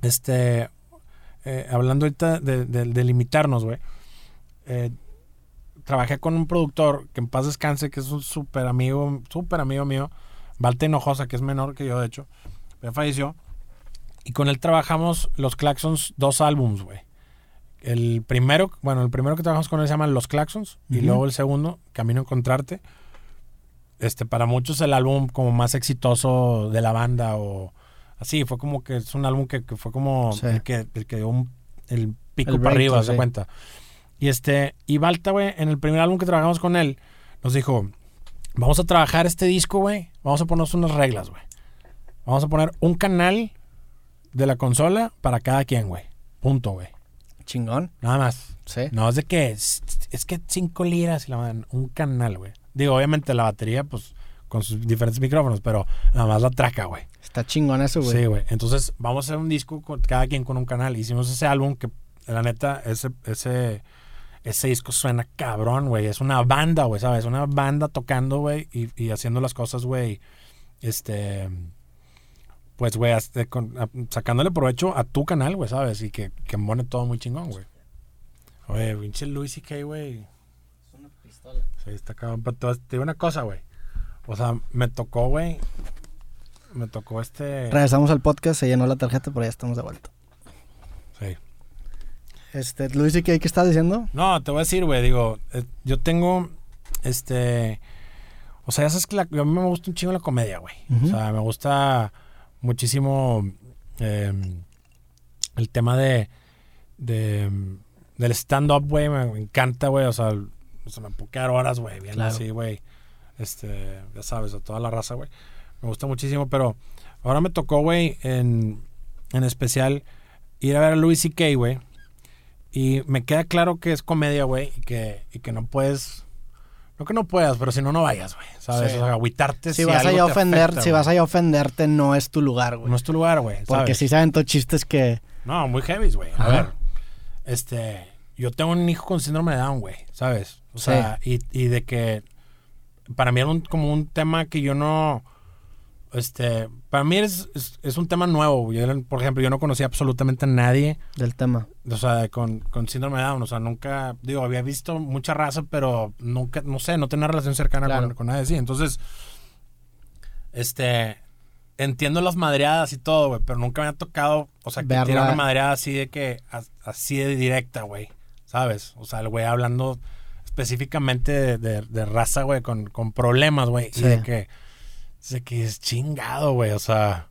este, eh, hablando ahorita de, de- de limitarnos, güey. eh, trabajé con un productor que en paz descanse, que es un súper amigo, súper amigo mío, Valte Hinojosa, que es menor que yo, de hecho. Ya falleció. Y con él trabajamos los Claxons dos álbums, güey. El primero, bueno, el primero que trabajamos con él se llama Los Claxons. Y luego el segundo, Camino a Encontrarte. Este, para muchos el álbum como más exitoso de la banda o así. Fue como que es un álbum que, que fue como Sí. el, que, el que dio un- el pico El para break, arriba, se sí. cuenta. Y este, y Balta, güey, en el primer álbum que trabajamos con él, nos dijo, vamos a trabajar este disco, güey. Vamos a ponernos unas reglas, güey. Vamos a poner un canal de la consola para cada quien, güey. Punto, güey. Chingón. Nada más. Sí. No, es de que es, es que cinco liras y la madre, un canal, güey. Digo, obviamente la batería, pues, con sus diferentes micrófonos, pero nada más la traca, güey. Está chingón eso, güey. Sí, güey. Entonces, vamos a hacer un disco con cada quien con un canal. Hicimos ese álbum que, la neta, ese, ese, ese disco suena cabrón, güey. Es una banda, güey, ¿sabes? Una banda tocando, güey, y, y haciendo las cosas, güey. Este. Pues, güey, sacándole provecho a tu canal, güey, ¿sabes? Y que, que pone todo muy chingón, güey. Oye, pinche Luis C.K., güey. Sí, está cabrón. Pero te, digo una cosa, güey. O sea, me tocó, güey. Me tocó este. Regresamos al podcast, se llenó la tarjeta, pero ya estamos de vuelta. Sí. Este, Luis, ¿y qué, qué estás diciendo? No, te voy a decir, güey, digo, eh, yo tengo, este, o sea, ya sabes que la- a mí me gusta un chingo la comedia, güey. O sea, me gusta muchísimo eh, el tema de, de del stand-up, güey, me, me encanta, güey, o sea, o sea, me puedo quedar horas, güey, viendo Claro. así, güey, este, ya sabes, a toda la raza, güey. Me gusta muchísimo, pero ahora me tocó, güey, en, en especial ir a ver a Louis C.K., güey. Y me queda claro que es comedia, güey, y que, y que no puedes. No que no puedas, pero si no, no vayas, güey. ¿Sabes? Sí. O sea, agüitarte Si, vas algo a ofender, afecta, si vas a ofenderte, no es tu lugar, güey. No es tu lugar, güey. Porque sí se aventó chistes que... No, muy heavy, güey. A ver, este, yo tengo un hijo con síndrome de Down, güey, ¿sabes? O Sí. sea, y, y de que para mí era un- como un tema que yo no, este, para mí es, es, es un tema nuevo. Yo por ejemplo, yo no conocía absolutamente a nadie, del tema. o sea, con, con síndrome de Down, o sea, nunca, digo, había visto mucha raza, pero nunca, no sé, no tenía relación cercana Claro. con, con nadie así. Entonces, este, entiendo las madreadas y todo, güey, pero nunca me ha tocado, o sea, que tirar una madreada así de que, as- así de directa, güey, ¿sabes? O sea, el güey hablando específicamente de, de- de raza, güey, con, con problemas, güey, Sí. y de que, de que es chingado, güey, o sea,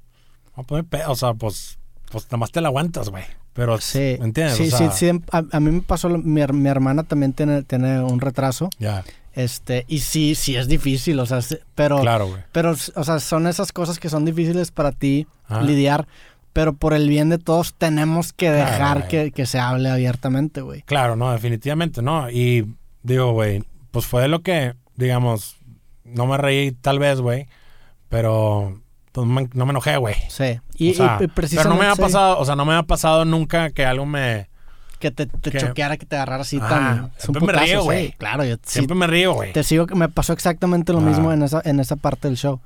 vamos a poner pedo, o sea, pues, pues nada más te la aguantas, güey, pero, Sí. ¿me entiendes? Sí, o sea, sí, sí. A, a mí me pasó, lo- mi, mi hermana también tiene, tiene un retraso. ya, Este, y sí, sí es difícil, o sea, pero... claro, güey. Pero, o sea, son esas cosas que son difíciles para ti Ajá. lidiar, pero por el bien de todos tenemos que dejar que, que se hable abiertamente, güey. Claro, no, definitivamente, no. Y digo, güey, pues fue de lo que, digamos, no me reí tal vez, güey, pero pues me- no me enojé, güey. Sí. Y, O sea, y- y pero no me ha sí, pasado, o sea, no me ha pasado nunca que algo me... que te, te que- choqueara, que te agarrara así tan. Siempre me río, sí. güey. Claro, yo sí, Siempre me río, güey. te sigo, que me pasó exactamente lo mismo en esa, en esa parte del show.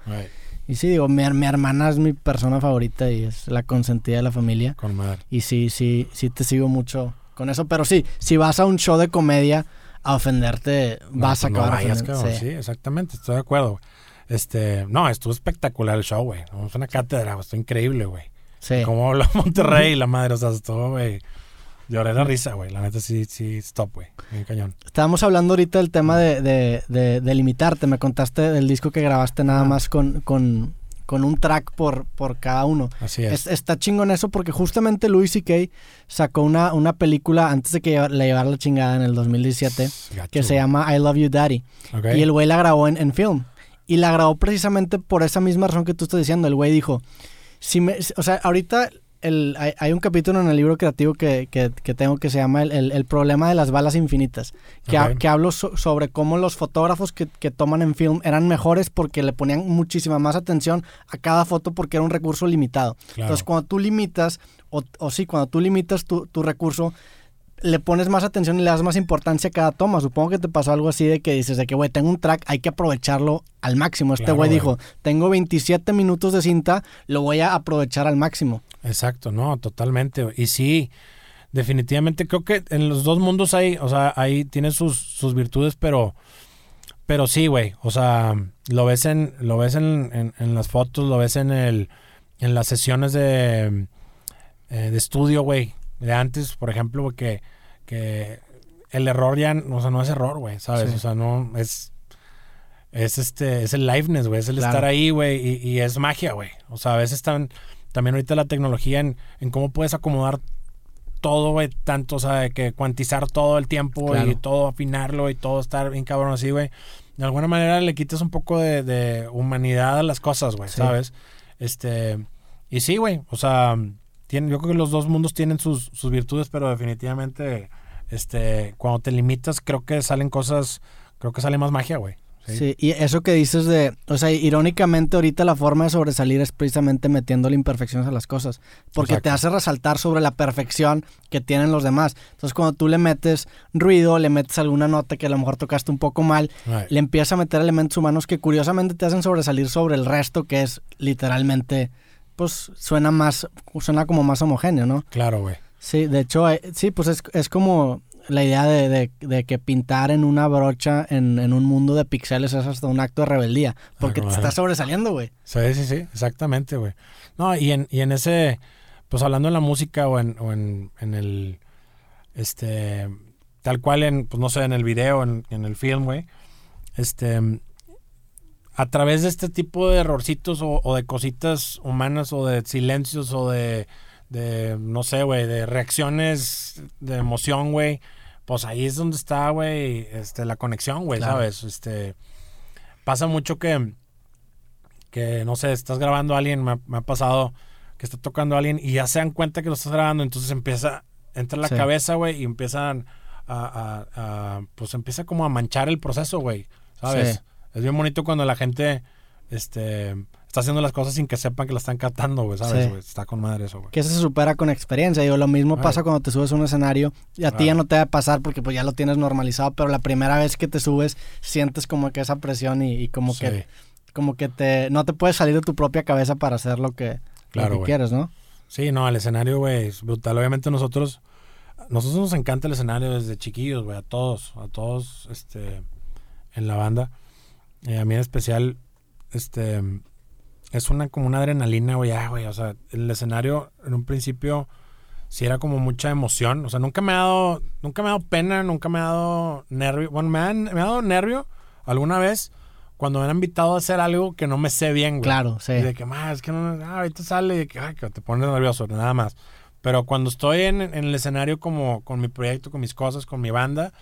Y sí, digo, mi, mi hermana es mi persona favorita y es la consentida de la familia. Con madre. Y sí, sí, sí te sigo mucho con eso. Pero sí, si vas a un show de comedia a ofenderte, No, vas a pues no acabar vayas, ofendiendo. cabrón. Sí. Sí. exactamente, estoy de acuerdo. Este, no, estuvo espectacular el show, güey. Fue una cátedra, estuvo increíble, güey. Sí. Cómo habló <laughs> Monterrey la madre, o sea, estuvo, güey. Lloré la risa, güey. La neta sí, sí, stop, güey. Bien cañón. Estábamos hablando ahorita del tema de, de, de- de limitarte. Me contaste del disco que grabaste nada más con, con, con un track por, por cada uno. Así es. Es- está chingón eso porque justamente Louis C.K. sacó una, una película antes de que lleva- le llevara la chingada en el 2017 Gacho, que se llama I Love You Daddy. Ok. Y el güey la grabó en, en film. Y la grabó precisamente por esa misma razón que tú estás diciendo. El güey dijo, si me, o sea, ahorita el, hay, hay un capítulo en el libro creativo que, que- que tengo que se llama el, el- el problema de las balas infinitas. Que, ha- que hablo so- sobre cómo los fotógrafos que, que toman en film eran mejores porque le ponían muchísima más atención a cada foto porque era un recurso limitado. Claro. Entonces, cuando tú limitas, o, o sí, cuando tú limitas tu, tu recurso, le pones más atención y le das más importancia a cada toma. Supongo que te pasó algo así de que dices de que, güey, tengo un track, hay que aprovecharlo al máximo. Este güey dijo, tengo 27 minutos de cinta, lo voy a aprovechar al máximo. Exacto, no, totalmente. Y sí, definitivamente creo que en los dos mundos hay, o sea, ahí tiene sus, sus virtudes, pero, pero sí, güey. O sea, lo ves en, lo ves en, en- en las fotos, lo ves en el, en las sesiones de, eh, de estudio, güey. De antes, por ejemplo, que, que el error ya, o sea, no es error, güey, ¿sabes? Sí. O sea, no, es, es este, es el liveness, güey, es el Claro. estar ahí, güey, y, y es magia, güey. O sea, a veces están, también ahorita la tecnología en, en cómo puedes acomodar todo, güey, tanto, o sea, de que cuantizar todo el tiempo Claro. y todo afinarlo y todo estar bien cabrón así, güey. De alguna manera le quitas un poco de, de humanidad a las cosas, güey, Sí. ¿sabes? Este, y sí, güey, o sea, tienen, yo creo que los dos mundos tienen sus, sus virtudes, pero definitivamente, este, cuando te limitas, creo que salen cosas, creo que sale más magia, güey. Sí. Sí. y eso que dices de, o sea, irónicamente ahorita la forma de sobresalir es precisamente metiéndole imperfecciones a las cosas, porque te hace resaltar sobre la perfección que tienen los demás. Entonces cuando tú le metes ruido, le metes alguna nota que a lo mejor tocaste un poco mal, Right. le empieza a meter elementos humanos que curiosamente te hacen sobresalir sobre el resto, que es literalmente, pues suena más, suena como más homogéneo, ¿no? Claro, güey. Sí, de hecho, hay- sí, pues es, es como la idea de, de- de que pintar en una brocha en, en un mundo de pixeles es hasta un acto de rebeldía, porque te estás sobresaliendo, güey. Sí, sí, sí, exactamente, güey. No, y en, y en ese, pues hablando en la música o en, o en, en el, este, tal cual en, pues no sé, en el video, en, en el film, güey, este, a través de este tipo de errorcitos o, o de cositas humanas o de silencios o de, de no sé, güey, de reacciones de emoción, güey, pues ahí es donde está, güey, este, la conexión, güey, Claro. ¿sabes? Este, pasa mucho que que no sé, estás grabando a alguien, me ha, me ha pasado que está tocando a alguien y ya se dan cuenta que lo estás grabando, entonces empieza, entra en la Sí. cabeza, güey, y empiezan a, a- a- pues empieza como a manchar el proceso, güey, ¿sabes? Sí. Es bien bonito cuando la gente, este, está haciendo las cosas sin que sepan que la están captando, güey, ¿sabes? Sí. Está con madre eso, güey. Que eso se supera con experiencia. Digo, lo mismo Ay. pasa cuando te subes a un escenario y a ti ya no te va a pasar porque pues ya lo tienes normalizado, pero la primera vez que te subes sientes como que esa presión y, y como Sí, que como que te no te puedes salir de tu propia cabeza para hacer lo que, lo Claro, que quieres, ¿no? Sí, no, el escenario, güey, es brutal. Obviamente nosotros, nosotros nos encanta el escenario desde chiquillos, güey, a todos, a todos, este, en la banda. Eh, a mí en especial, este, es una como una adrenalina, güey, ah, güey, o sea, el escenario en un principio sí era como mucha emoción, o sea, nunca me ha dado, nunca me ha dado pena, nunca me ha dado nervio, bueno, me, han- me ha dado nervio alguna vez cuando me han invitado a hacer algo que no me sé bien, güey. Claro, sí. Y de que, más, es que no, ah, ahorita sale, y de que, ay, que te pones nervioso, nada más. Pero cuando estoy en, en el escenario como con mi proyecto, con mis cosas, con mi banda,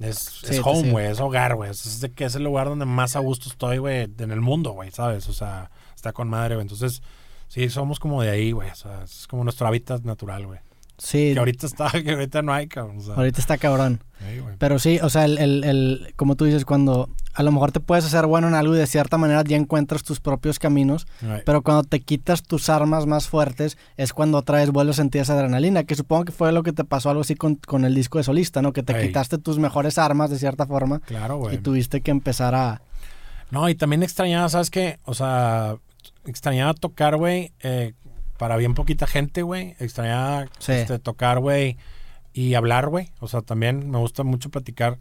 es, Sí, es home, güey, es hogar, güey. Es de que es el lugar donde más a gusto estoy, güey, en el mundo, güey, ¿sabes? O sea, está con madre, güey. Entonces, sí, somos como de ahí, güey. O sea, es como nuestro hábitat natural, güey. Sí, Que ahorita está, <laughs> que ahorita no hay, cabrón. O sea, ahorita está cabrón. Pero sí, o sea, el, el- el- como tú dices, cuando a lo mejor te puedes hacer bueno en algo y de cierta manera ya encuentras tus propios caminos, Right. pero cuando te quitas tus armas más fuertes es cuando otra vez vuelves a sentir esa adrenalina, que supongo que fue lo que te pasó algo así con, con el disco de solista, ¿no? Que te quitaste tus mejores armas de cierta forma Claro, y güey. tuviste que empezar a... No, y también extrañaba, ¿sabes qué? O sea, extrañaba tocar, güey, eh, para bien poquita gente, güey. Extrañaba Sí. este, tocar, güey, y hablar, güey. O sea, también me gusta mucho platicar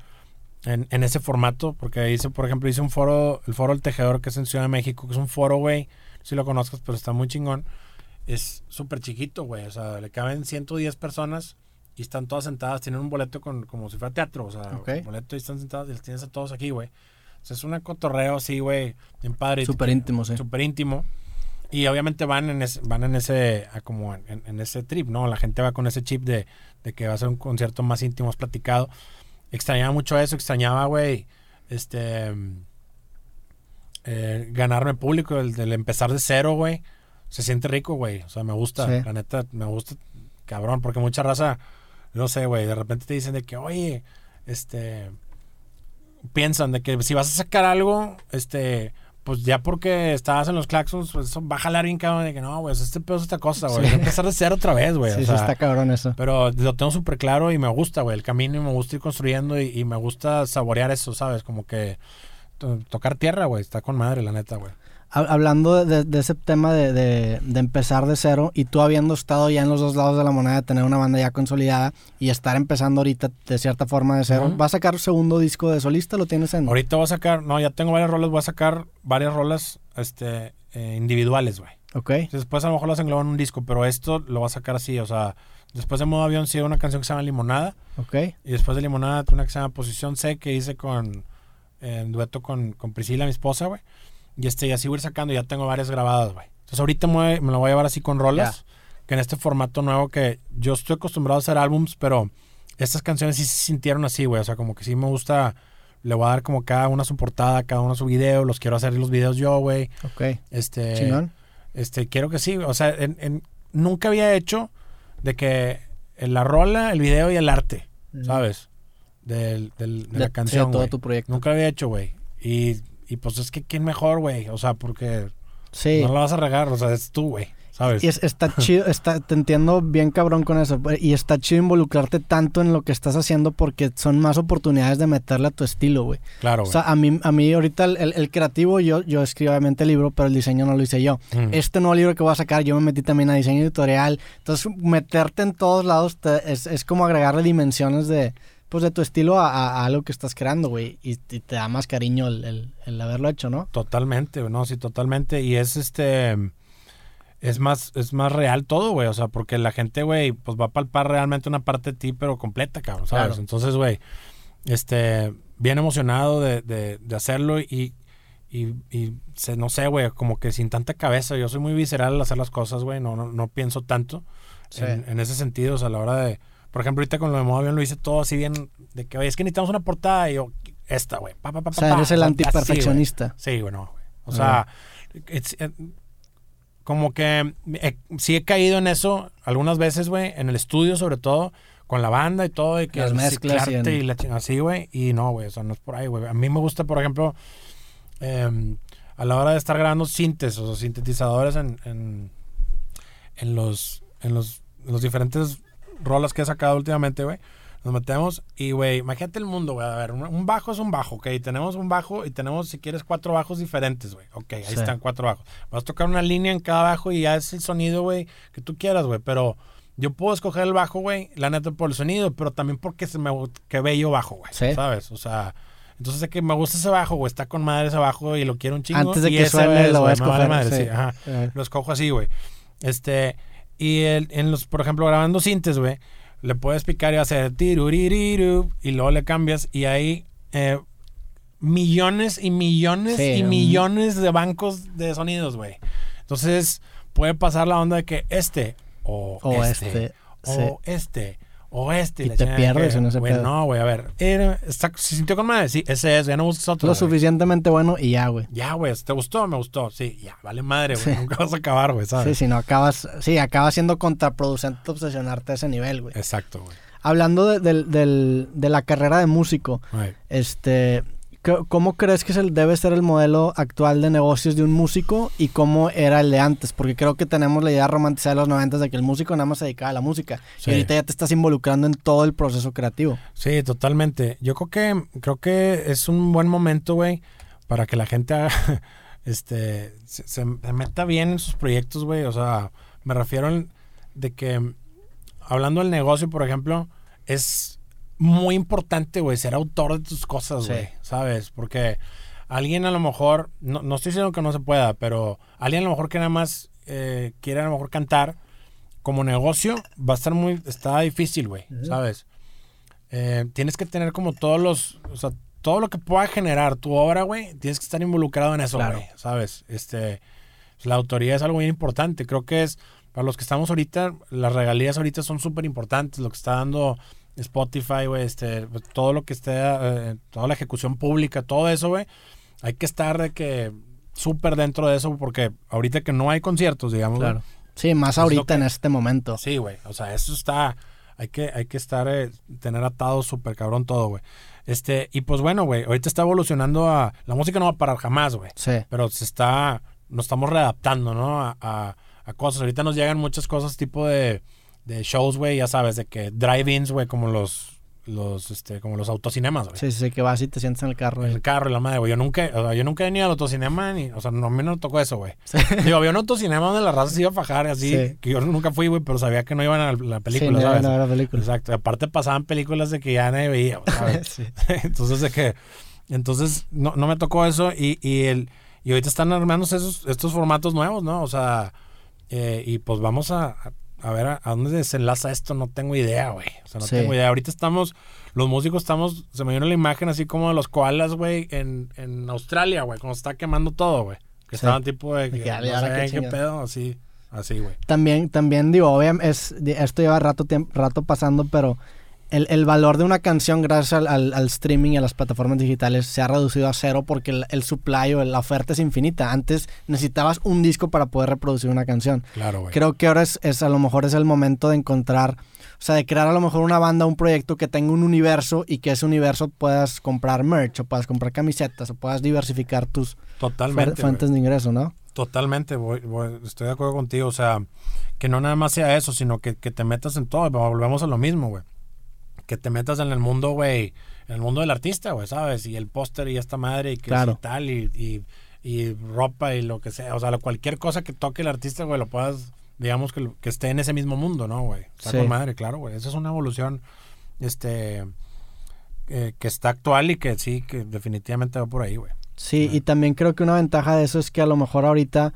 en, en ese formato, porque hice, por ejemplo, hice un foro, el foro El Tejedor, que es en Ciudad de México, que es un foro, güey, no sé si lo conozcas, pero está muy chingón. Es súper chiquito, güey. O sea, le caben 110 personas y están todas sentadas, tienen un boleto con, como si fuera teatro, o sea, Ok. un boleto y están sentadas y los tienes a todos aquí, güey. O sea, es un cotorreo así, güey, bien padre. Súper íntimo, sí. Súper íntimo. Y obviamente van en ese, van en ese, como en, en ese trip, ¿no? La gente va con ese chip de, de que va a ser un concierto más íntimo, más platicado. Extrañaba mucho eso, extrañaba, güey, este, eh, ganarme público, el del empezar de cero, güey. Se siente rico, güey. O sea, me gusta, Sí. la neta, me gusta, cabrón, porque mucha raza, no sé, güey, de repente te dicen de que, oye, este, piensan de que si vas a sacar algo, este, pues ya porque estabas en los claxons, pues eso va a jalar bien cabrón de que no, güey, este pedo es esta cosa, güey. Sí. Que empezar de cero otra vez, güey. sí, o está cabrón eso. pero lo tengo súper claro y me gusta, güey, el camino y me gusta ir construyendo y, y me gusta saborear eso, ¿sabes? Como que to- tocar tierra, güey, está con madre, la neta, güey. Ha- Hablando de, de ese tema de, de- de empezar de cero y tú habiendo estado ya en los dos lados de la moneda, de tener una banda ya consolidada y estar empezando ahorita de cierta forma de cero, Ujú. ¿vas a sacar segundo disco de solista? ¿Lo tienes en...? Ahorita voy a sacar, no, ya tengo varias rolas, voy a sacar varias rolas este, eh, individuales, güey. Ok, Después a lo mejor las englobo en un disco, pero esto lo voy a sacar así, o sea, después de Modo Avión sí una canción que se llama Limonada ok, y después de Limonada una que se llama Posición C que hice con, en dueto con, con Priscila, mi esposa, güey. Y este, y así voy a ir sacando, ya tengo varias grabadas, güey. Entonces ahorita me, me lo voy a llevar así con rolas, que en este formato nuevo que yo estoy acostumbrado a hacer álbums, pero estas canciones sí se sintieron así, güey. O sea, como que sí me gusta, le voy a dar como cada una su portada, cada una su video, los quiero hacer los videos yo, güey. ok. Este, Chingón. este, quiero que sí, o sea, en- en- nunca había hecho de que la rola, el video y el arte, ¿sabes? Del, del- de, De- la sí, canción, de todo tu proyecto. Nunca lo había hecho, güey. Y, y pues es que quién mejor, güey. O sea, porque Sí. no la vas a regar, o sea, es tú, güey. ¿Sabes? Y es- está <laughs> chido, está, te entiendo bien cabrón con eso. Y está chido involucrarte tanto en lo que estás haciendo porque son más oportunidades de meterle a tu estilo, güey. claro, O güey. sea, a mí, a mí ahorita el, el- el creativo, yo, yo escribo obviamente el libro, pero el diseño no lo hice yo. Mm. Este nuevo libro que voy a sacar, yo me metí también a diseño editorial. Entonces, meterte en todos lados te- es, es como agregarle dimensiones de, pues, de tu estilo a, a- a algo que estás creando, güey. Y, y te da más cariño el, el- el haberlo hecho, ¿no? Totalmente, no, sí, totalmente. Y es este. Es más, es más real todo, güey. O sea, porque la gente, güey, pues va a palpar realmente una parte de ti, pero completa, cabrón, ¿sabes? Claro. Entonces, güey, este, bien emocionado de, de, de hacerlo y, y, y se, no sé, güey, como que sin tanta cabeza. Yo soy muy visceral al hacer las cosas, güey. No, no, no pienso tanto Sí. en, en ese sentido. O sea, a la hora de. Por ejemplo, ahorita con lo de modo avión lo hice todo así bien. De que, oye, es que necesitamos una portada. Y yo, esta, güey. Pa, pa, pa, O sea, eres el antiperfeccionista. Sí, bueno, güey. O sea, it's- eh, como que eh, sí he caído en eso algunas veces, güey, en el estudio sobre todo, con la banda y todo, y que Las mezclas y en- y la chingada así, güey, y no, güey, o sea, no es por ahí, güey. A mí me gusta, por ejemplo, eh, a la hora de estar grabando sintes, o sea, sintetizadores en, en, en los, en los, en los diferentes rolas que he sacado últimamente, güey. Nos metemos y, güey, imagínate el mundo, güey. A ver, un, bajo es un bajo, ok. Tenemos un bajo y tenemos, si quieres, cuatro bajos diferentes, güey. Ok, ahí Sí. están cuatro bajos. Vas a tocar una línea en cada bajo y ya es el sonido, güey, que tú quieras, güey. Pero yo puedo escoger el bajo, güey, la neta por el sonido, pero también porque se me que bello bajo, güey. Sí. ¿Sabes? O sea, entonces de que me gusta ese bajo, güey. Está con madre ese bajo y lo quiero un chingo. Antes de y que suene, es, lo voy a escoger, madre, sí. sí, ajá. Lo escojo así, güey. Este, y el- en los, por ejemplo, grabando sintes, güey, le puedes picar y hacer tiruririru y luego le cambias y hay eh, millones y millones Sí, y millones de bancos de sonidos, güey. Entonces, puede pasar la onda de que este o, O este, este, o este o este Y la te pierdes en ese pedo. No, güey, a ver, era- está- se sintió con madre, sí, ese es, ya no busques otro. Lo suficientemente bueno y ya, güey. Ya, güey, ¿te gustó? Me gustó. Sí, ya, vale madre, güey. Sí. Nunca vas a acabar, güey, ¿sabes? Sí, si no acabas, sí, acaba siendo contraproducente obsesionarte a ese nivel, güey. Exacto, güey. Hablando de, de la carrera de músico, este, ¿cómo crees que es el, debe ser el modelo actual de negocios de un músico y cómo era el de antes? Porque creo que tenemos la idea romantizada de los 90 de que el músico nada más se dedicaba a la música. Sí. Y ahorita ya te estás involucrando en todo el proceso creativo. Sí, totalmente. Yo creo que creo que es un buen momento, güey, para que la gente haga, <laughs> este, se, se- se meta bien en sus proyectos, güey. O sea, me refiero en- de que hablando del negocio, por ejemplo, es muy importante, güey, ser autor de tus cosas, Sí. güey, ¿sabes? Porque alguien a lo mejor, no, no estoy diciendo que no se pueda, pero alguien a lo mejor que nada más eh, quiere a lo mejor cantar, como negocio va a estar muy, está difícil, güey, ¿sabes? Eh, tienes que tener como todos los, o sea, todo lo que pueda generar tu obra, güey, tienes que estar involucrado en eso, Claro. güey, ¿sabes? Este, la autoría es algo bien importante. Creo que es, para los que estamos ahorita, las regalías ahorita son súper importantes. Lo que está dando Spotify, güey, este, todo lo que esté, eh, toda la ejecución pública, todo eso, güey, hay que estar de que súper dentro de eso, porque ahorita que no hay conciertos, digamos, güey, Sí, más ahorita que- en este momento. Sí, güey. O sea, eso está. Hay que, hay que estar, eh, tener atado súper cabrón todo, güey. Este, y pues bueno, güey, ahorita está evolucionando a. La música no va a parar jamás, güey. Sí. Pero se está. Nos estamos readaptando, ¿no? A, a- a cosas. Ahorita nos llegan muchas cosas tipo de, de shows, güey, ya sabes, de que drive-ins, güey, como los. Los, este, como los autocinemas, güey. Sí, sí, sí, que vas y te sientas en el carro. En el carro y la madre, güey. Yo nunca, o sea, yo nunca he venido al autocinema ni, o sea, no, a mí no me tocó eso, güey. <laughs> Digo, había un autocinema donde la raza se iba a fajar así, Sí. que yo nunca fui, güey, pero sabía que no iban a la película, sí, no, ¿sabes? no era película. Exacto. Aparte pasaban películas de que ya nadie veía, ¿sabes? <laughs> Sí. <laughs> entonces de que, entonces no, no me tocó eso y, y el, y ahorita están armándose esos, estos formatos nuevos, ¿no? O sea, eh, y pues vamos a, a- a ver a, dónde desenlaza esto, no tengo idea, güey. O sea, no Sí. tengo idea. Ahorita estamos, los músicos estamos, se me vino la imagen así como de los koalas, güey, en, en Australia, güey, cuando se está quemando todo, güey. Que Sí. estaban tipo de que, que, no "Ay, ahora qué qué chingada". pedo, así, así, güey. También, también digo, obviamente, es, esto lleva rato, tiemp- rato pasando, pero el, el valor de una canción gracias al, al- al streaming y a las plataformas digitales se ha reducido a cero porque el, el supply o la oferta es infinita. Antes necesitabas un disco para poder reproducir una canción. Claro, güey. Creo que ahora es, es a lo mejor es el momento de encontrar, o sea, de crear a lo mejor una banda, un proyecto que tenga un universo y que ese universo puedas comprar merch o puedas comprar camisetas o puedas diversificar tus Totalmente. fuer- güey. fuentes de ingreso, ¿no? Totalmente, voy- voy- estoy de acuerdo contigo. O sea, que no nada más sea eso, sino que, que te metas en todo. Volvemos a lo mismo, güey. Que te metas en el mundo, güey. En el mundo del artista, güey, ¿sabes? Y el póster y esta madre y que Claro. y tal y, y, y ropa y lo que sea. O sea, cualquier cosa que toque el artista, güey, lo puedas, digamos, que, que esté en ese mismo mundo, ¿no, güey? Está Sí. con madre, claro, güey. Esa es una evolución, este, eh, que está actual y que sí, que definitivamente va por ahí, güey. Sí, y también creo que una ventaja de eso es que a lo mejor ahorita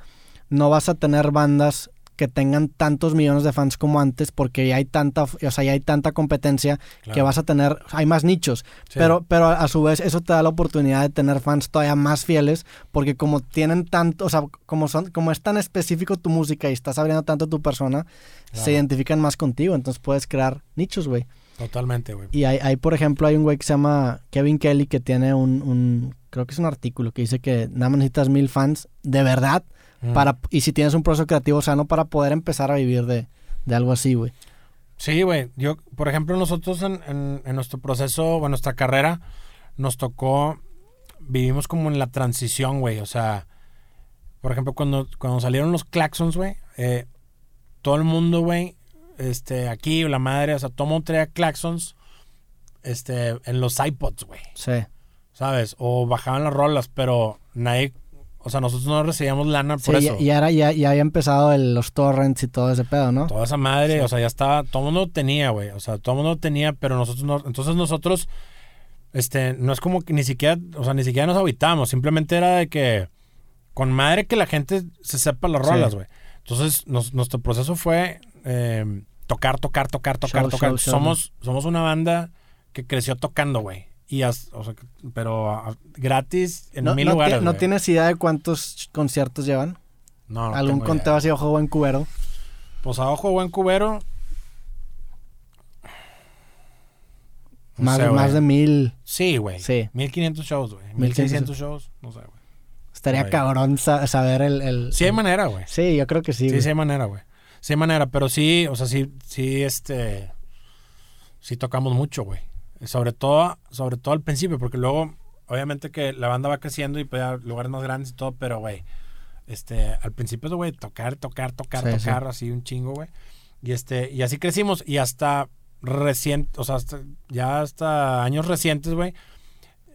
no vas a tener bandas que tengan tantos millones de fans como antes porque ya hay tanta, o sea, ya hay tanta competencia que vas a tener, hay más nichos, Sí. pero pero a su vez eso te da la oportunidad de tener fans todavía más fieles porque como tienen tanto, o sea, como son como es tan específico tu música y estás abriendo tanto tu persona, se identifican más contigo, entonces puedes crear nichos, güey. Totalmente, güey. Y hay, hay, por ejemplo, hay un güey que se llama Kevin Kelly que tiene un, un- creo que es un artículo que dice que nada más necesitas mil fans de verdad Mm. para y si tienes un proceso creativo sano para poder empezar a vivir de, de algo así, güey. Sí, güey. Yo, por ejemplo, nosotros en, en- en nuestro proceso o en nuestra carrera nos tocó, vivimos como en la transición, güey. O sea, por ejemplo, cuando, cuando salieron los claxons, güey, eh, todo el mundo, güey, este, aquí, la madre, o sea, todo traía claxons este, en los iPods, güey. Sí. ¿Sabes? O bajaban las rolas, pero nadie, o sea, nosotros no recibíamos lana por eso. ya era, ya, ya había empezado el- los torrents y todo ese pedo, ¿no? Toda esa madre, o sea, ya estaba, todo el mundo tenía, güey. O sea, todo el mundo tenía, pero nosotros no. Entonces nosotros, este, no es como que ni siquiera, o sea, ni siquiera nos habitamos. Simplemente era de que, con madre que la gente se sepa las rolas, güey. Entonces, nos- nuestro proceso fue eh, tocar, tocar, tocar, tocar, Show, tocar. show, show, somos, somos una banda que creció tocando, güey. Y as- o sea, pero gratis en no, mil no lugares. no tienes idea de cuántos conciertos llevan. No, no Algún conteo así, ojo, buen cubero. Pues a ojo, buen cubero. No más, sé, de, más de mil. Sí, güey. Sí. 1500 shows, güey. 1500 1600 shows, no sé, güey. Estaría cabrón sa- saber el... el- Sí hay manera, güey. Sí, yo creo que sí. Sí, güey. sí hay manera, güey. Sí hay manera, pero sí, o sea, sí, sí, este, sí tocamos mucho, güey. Sobre todo, sobre todo al principio, porque luego, obviamente que la banda va creciendo y pues ya lugares más grandes y todo, pero, güey, este, al principio, güey, tocar, tocar, tocar, Sí, tocar, así un chingo, güey. Y este, y así crecimos y hasta reciente, o sea, hasta- ya hasta años recientes, güey,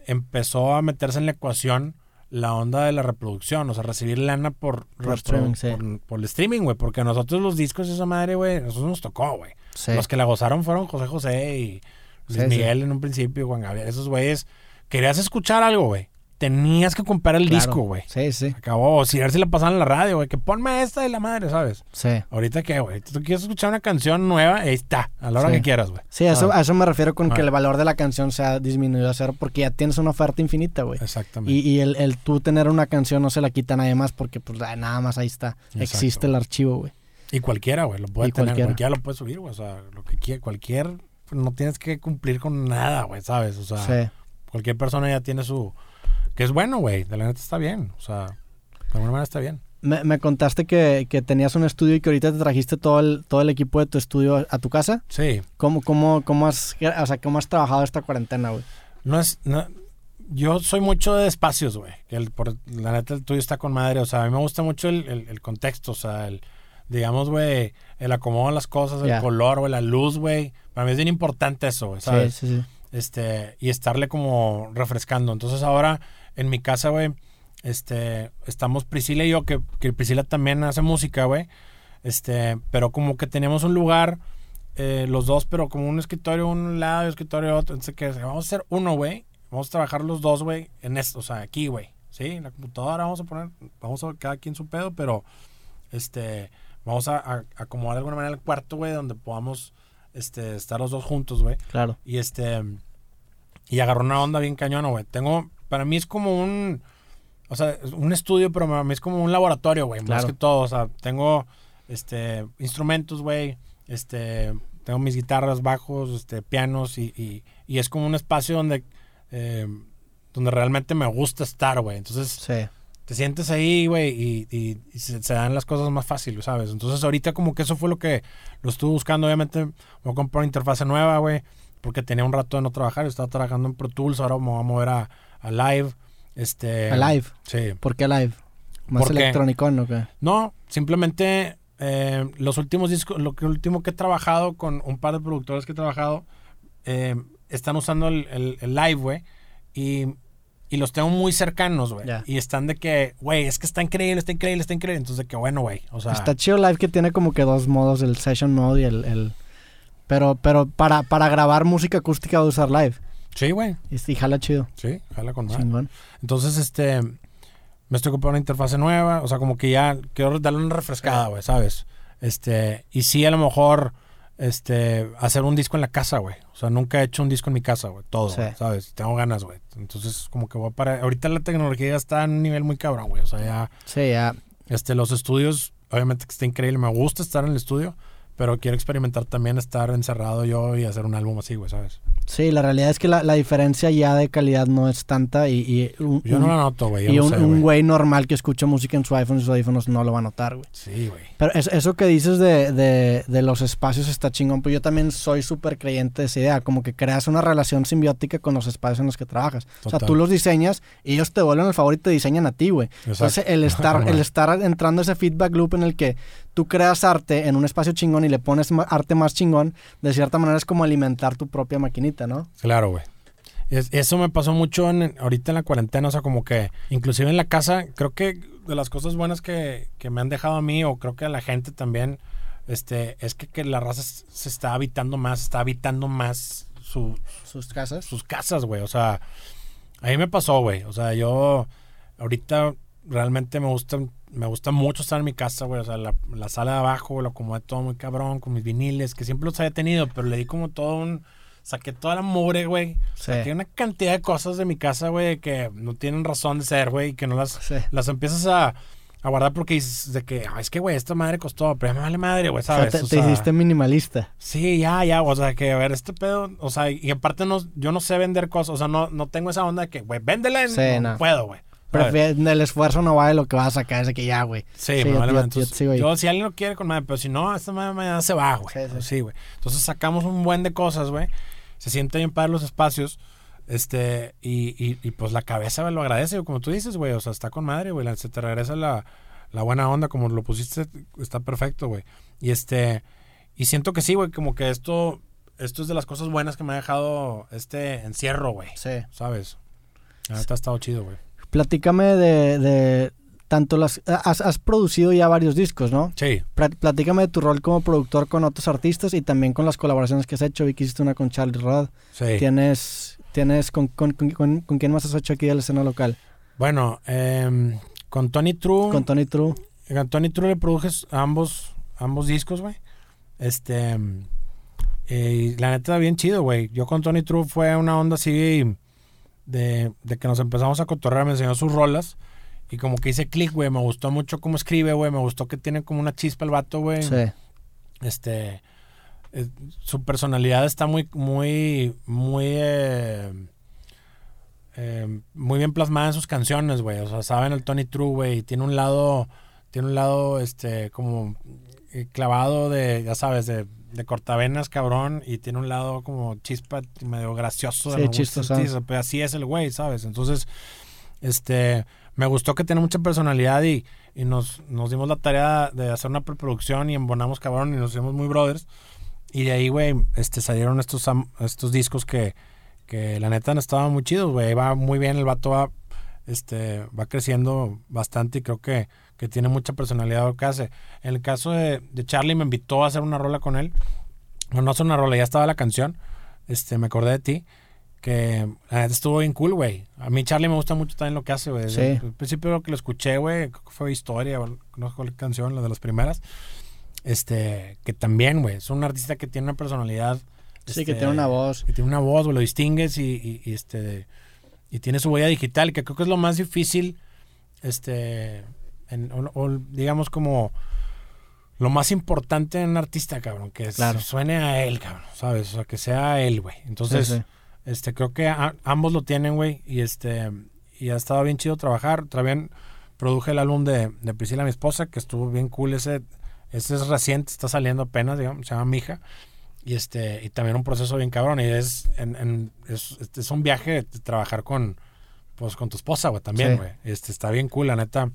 empezó a meterse en la ecuación la onda de la reproducción, o sea, recibir lana por, Por streaming, sí. por, por el streaming, güey, porque a nosotros los discos y esa madre, güey, a nosotros nos tocó, güey. Sí. Los que la gozaron fueron José José y Luis Sí, sí. Miguel en un principio, Juan Gabriel, esos güeyes. Querías escuchar algo, güey. Tenías que comprar el Claro. disco, güey. Sí, sí. Acabó, o si a ver si la pasaban en la radio, güey, que ponme esta de la madre, ¿sabes? Sí. Ahorita qué, güey, tú quieres escuchar una canción nueva, ahí está, a la hora Sí. que quieras, güey. Sí, a eso, a eso me refiero con que Ah. el valor de la canción se ha disminuido a cero porque ya tienes una oferta infinita, güey. Exactamente. Y, y el, el tú tener una canción no se la quita a nadie más porque pues ah, nada más ahí está. Exacto. Existe el archivo, güey. Y cualquiera, güey, lo puede Y tener, cualquiera. cualquiera. lo puede subir, güey, o sea, lo que quiera, cualquier, no tienes que cumplir con nada, güey, ¿sabes? O sea, Sí. cualquier persona ya tiene su, que es bueno, güey, de la neta está bien, o sea, de alguna manera está bien. Me, me contaste que, que tenías un estudio y que ahorita te trajiste todo el, todo el equipo de tu estudio a, a tu casa. Sí, ¿Cómo, cómo, cómo, has, o sea, ¿Cómo has trabajado esta cuarentena, güey? no es, no- yo soy mucho de espacios, güey, que el, por, la neta el tuyo está con madre, o sea, a mí me gusta mucho el, el- el contexto, o sea, el, digamos, güey, el acomodo de las cosas, el color, güey, la luz, güey, para mí es bien importante eso, güey, Sí, ¿sabes? sí, sí. este, y estarle como refrescando. Entonces ahora en mi casa, güey, este, estamos Priscila y yo, que, que Priscila también hace música, güey, este, pero como que tenemos un lugar, eh, los dos, pero como un escritorio un lado y un escritorio otro, entonces que vamos a hacer uno, güey, vamos a trabajar los dos, güey, en esto, o sea, aquí, güey, ¿sí? En la computadora vamos a poner, vamos a cada quien su pedo, pero, este, vamos a, a acomodar de alguna manera el cuarto, güey, donde podamos, este, estar los dos juntos, güey. Claro. Y este. Y agarró una onda bien cañona, güey. Tengo. Para mí es como un. O sea, un estudio, pero para mí es como un laboratorio, güey. Más que todo. O sea, tengo este instrumentos, güey. Este. Tengo mis guitarras, bajos, este, pianos. Y, y, y es como un espacio donde. eh, donde realmente me gusta estar, güey. Entonces, Sí. Te sientes ahí, güey, y, y- y se, se dan las cosas más fáciles, ¿sabes? Entonces ahorita como que eso fue lo que lo estuve buscando. Obviamente voy a comprar una interfase nueva, güey, porque tenía un rato de no trabajar. Estaba trabajando en Pro Tools, ahora me voy a mover a, a Live. Este, ¿A Live? Sí. ¿Por qué live? ¿Más electrónico o qué? No, simplemente eh, los últimos discos, lo que último que he trabajado con un par de productores que he trabajado, eh, están usando el, el- el live, güey, y, y los tengo muy cercanos, güey. Y están de que, güey, es que está increíble, está increíble, está increíble. Entonces, de que bueno, güey. O sea, Está chido live que tiene como que dos modos, el session mode y el... el- Pero, pero para, para grabar música acústica voy a usar live. sí, güey. Y, y jala chido. Sí, jala con más. Entonces, este, me estoy comprando una interfase nueva, o sea, como que ya quiero darle una refrescada, güey, ¿sabes? Este, y sí, a lo mejor, este, hacer un disco en la casa, güey. O sea, nunca he hecho un disco en mi casa, güey, todo, Sí. güey, ¿sabes? Tengo ganas, güey. Entonces, como que voy para, ahorita la tecnología ya está en un nivel muy cabrón, güey. O sea, ya, Sí, ya. este, los estudios, obviamente que está increíble, me gusta estar en el estudio, pero quiero experimentar también estar encerrado yo y hacer un álbum así, güey, ¿sabes? Sí, la realidad es que la, la diferencia ya de calidad no es tanta y, y un, Yo no la noto, güey. y no un, sé, un güey. normal que escucha música en su iPhone y sus audífonos no lo va a notar, güey. Sí, güey. Pero es- eso que dices de, de- de los espacios está chingón, pues yo también soy súper creyente de esa idea, como que creas una relación simbiótica con los espacios en los que trabajas. O sea, tú los diseñas y ellos te vuelven el favor y te diseñan a ti, güey. Entonces el estar, <laughs> el estar entrando a ese feedback loop en el que tú creas arte en un espacio chingón y le pones arte más chingón, de cierta manera es como alimentar tu propia maquinita, ¿no? Claro, güey. Es- eso me pasó mucho en, ahorita en la cuarentena, o sea, como que inclusive en la casa, creo que de las cosas buenas que, que me han dejado a mí, o creo que a la gente también, este, es que, que la raza se está habitando más, está habitando más su- Sus casas. sus casas, güey. O sea, a mí me pasó, güey. O sea, yo ahorita realmente me gusta, me gusta mucho estar en mi casa, güey. O sea, la, la sala de abajo, lo acomodé todo muy cabrón, con mis viniles, que siempre los había tenido, pero le di como todo un... Saqué toda la mugre, güey. Sí. Saqué una cantidad de cosas de mi casa, güey, que no tienen razón de ser, güey, y que no las, Sí. las empiezas a, a guardar porque dices de que, "Ay, es que, güey, esta madre costó, pero ya me vale madre, güey, O sea, ¿sabes? te, O te sea, hiciste minimalista. Sí, ya, ya, o sea, que a ver, este pedo, o sea, y aparte no, yo no sé vender cosas, o sea, no, no tengo esa onda de que, güey, véndela, en- Sí, no, no. puedo, güey. El esfuerzo no vale lo que vas a sacar, es de que ya, güey. Sí, Sí, me yo- vale yo- Entonces, sigo yo, si alguien lo quiere con madre, pero si no, esta madre mañana se va, güey. Sí, sí. Sí, güey. Entonces sacamos un buen de cosas, güey. Se siente bien para los espacios. Este, y, y, y, pues la cabeza me lo agradece, como tú dices, güey. O sea, está con madre, güey. Se te regresa la, la buena onda, como lo pusiste, está perfecto, güey. Y este, y siento que sí, güey, como que esto, esto es de las cosas buenas que me ha dejado este encierro, güey. Sí. ¿Sabes? Neta ha estado chido, güey. Platícame de, de tanto las... Has, has, producido ya varios discos, ¿no? Sí. Platícame de tu rol como productor con otros artistas y también con las colaboraciones que has hecho. Vi que hiciste una con Charlie Rod. Sí. Tienes... tienes con, con, con, con quién más has hecho aquí de la escena local? Bueno, eh, con Tony True. Con Tony True. Con Tony True le produjes ambos, ambos discos, güey. Este... Eh, la neta, bien chido, güey. Yo con Tony True fue una onda así de, de que nos empezamos a cotorrear, me enseñó sus rolas. Y como que hice clic, güey. Me gustó mucho cómo escribe, güey. Me gustó que tiene como una chispa el vato, güey. Sí. Este. eh, su personalidad está muy, muy, muy. eh, eh, muy bien plasmada en sus canciones, güey. O sea, saben el Tony True, güey. y Tiene un lado. Tiene un lado, este, como. clavado de, ya sabes, de, de cortavenas, cabrón. Y tiene un lado como chispa, medio gracioso. Sí, chistoso. pero así es el güey, ¿sabes? Entonces, este me gustó que tiene mucha personalidad y, y nos, nos dimos la tarea de hacer una preproducción y embonamos cabrón y nos hicimos muy brothers. Y de ahí, güey, este, salieron estos, estos discos que, que la neta estaban muy chidos, güey. Va muy bien, el vato va, este, va creciendo bastante y creo que, que tiene mucha personalidad lo que hace. En el caso de, de Charlie me invitó a hacer una rola con él. No, no hacer una rola, ya estaba la canción. Este, me acordé de ti que la neta estuvo bien cool, güey. A mí Charlie me gusta mucho también lo que hace, güey. Sí. el principio lo que lo escuché, güey, creo que fue Historia, o no sé cuál canción, la de las primeras. Este, que también, güey, es un artista que tiene una personalidad. Sí, que este, tiene una voz. Que tiene una voz, güey, lo distingues y, y- y, este, y tiene su huella digital, que creo que es lo más difícil, este, en- o, o digamos como lo más importante en un artista, cabrón, que es- Claro. suene a él, cabrón, ¿sabes? O sea, que sea él, güey. Entonces, Sí, sí. este, creo que a- ambos lo tienen, güey. Y este, y ha estado bien chido trabajar. También produje el álbum de, de Priscila, mi esposa, que estuvo bien cool. Ese, ese es reciente, está saliendo apenas, digamos, se llama Mija. Y este, y también un proceso bien cabrón. Y es, en, en- es, este, es un viaje de trabajar con, pues, con tu esposa, güey, también, Sí. güey. Este, está bien cool, la neta.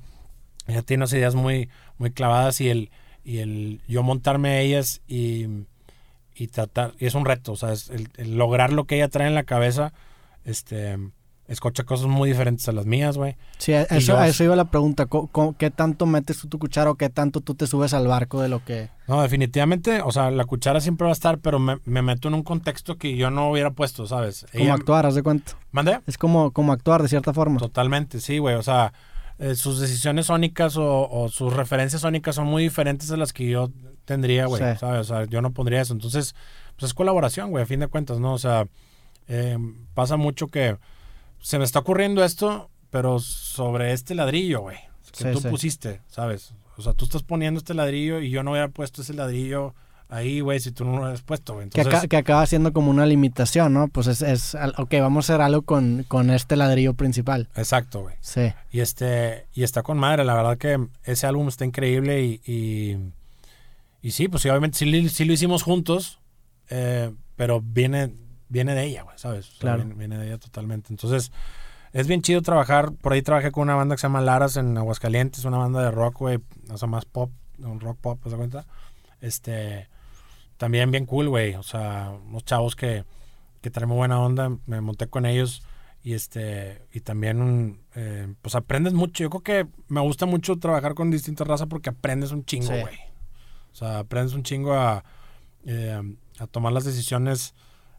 Ella tiene unas ideas muy, muy clavadas y el, y el yo montarme a ellas y, y tratar, y es un reto, o sea, es el, el lograr lo que ella trae en la cabeza, este, escucha cosas muy diferentes a las mías, güey. Sí, a eso, yo- a eso iba la pregunta. ¿Cómo- cómo- ¿Qué tanto metes tú tu cuchara o qué tanto tú te subes al barco de lo que... No, definitivamente, o sea, la cuchara siempre va a estar, pero me, me meto en un contexto que yo no hubiera puesto, ¿sabes? Como Ella- actuar, haz de cuenta. ¿Mande? Es como, como actuar de cierta forma. Totalmente, sí, güey. O sea, eh, sus decisiones sónicas o, o sus referencias sónicas son muy diferentes a las que yo tendría, güey. Sí. ¿Sabes? O sea, yo no pondría eso. Entonces, pues es colaboración, güey, a fin de cuentas, ¿no? O sea, eh, pasa mucho que se me está ocurriendo esto, pero sobre este ladrillo, güey. Que Sí, tú sí. pusiste, ¿sabes? O sea, tú estás poniendo este ladrillo y yo no hubiera puesto ese ladrillo ahí, güey, si tú no lo hubieras puesto, güey. Que, Entonces, que acaba siendo como una limitación, ¿no? Pues es, es ok, vamos a hacer algo con, con este ladrillo principal. exacto, güey. Sí, Y este, y está con madre, la verdad que ese álbum está increíble y, y, y sí, pues sí, obviamente sí, lo hicimos juntos, eh, pero viene, viene de ella, güey, ¿sabes? O sea, Claro. Viene, viene de ella totalmente. Entonces, es bien chido trabajar, por ahí trabajé con una banda que se llama Laras en Aguascalientes, una banda de rock, güey, o sea, más pop, un rock pop, ¿te das cuenta? Este, también bien cool, güey, o sea, unos chavos que, que traen muy buena onda, me monté con ellos y este y también eh, pues aprendes mucho. Yo creo que me gusta mucho trabajar con distintas razas porque aprendes un chingo Sí. güey. O sea aprendes un chingo a, eh, a tomar las decisiones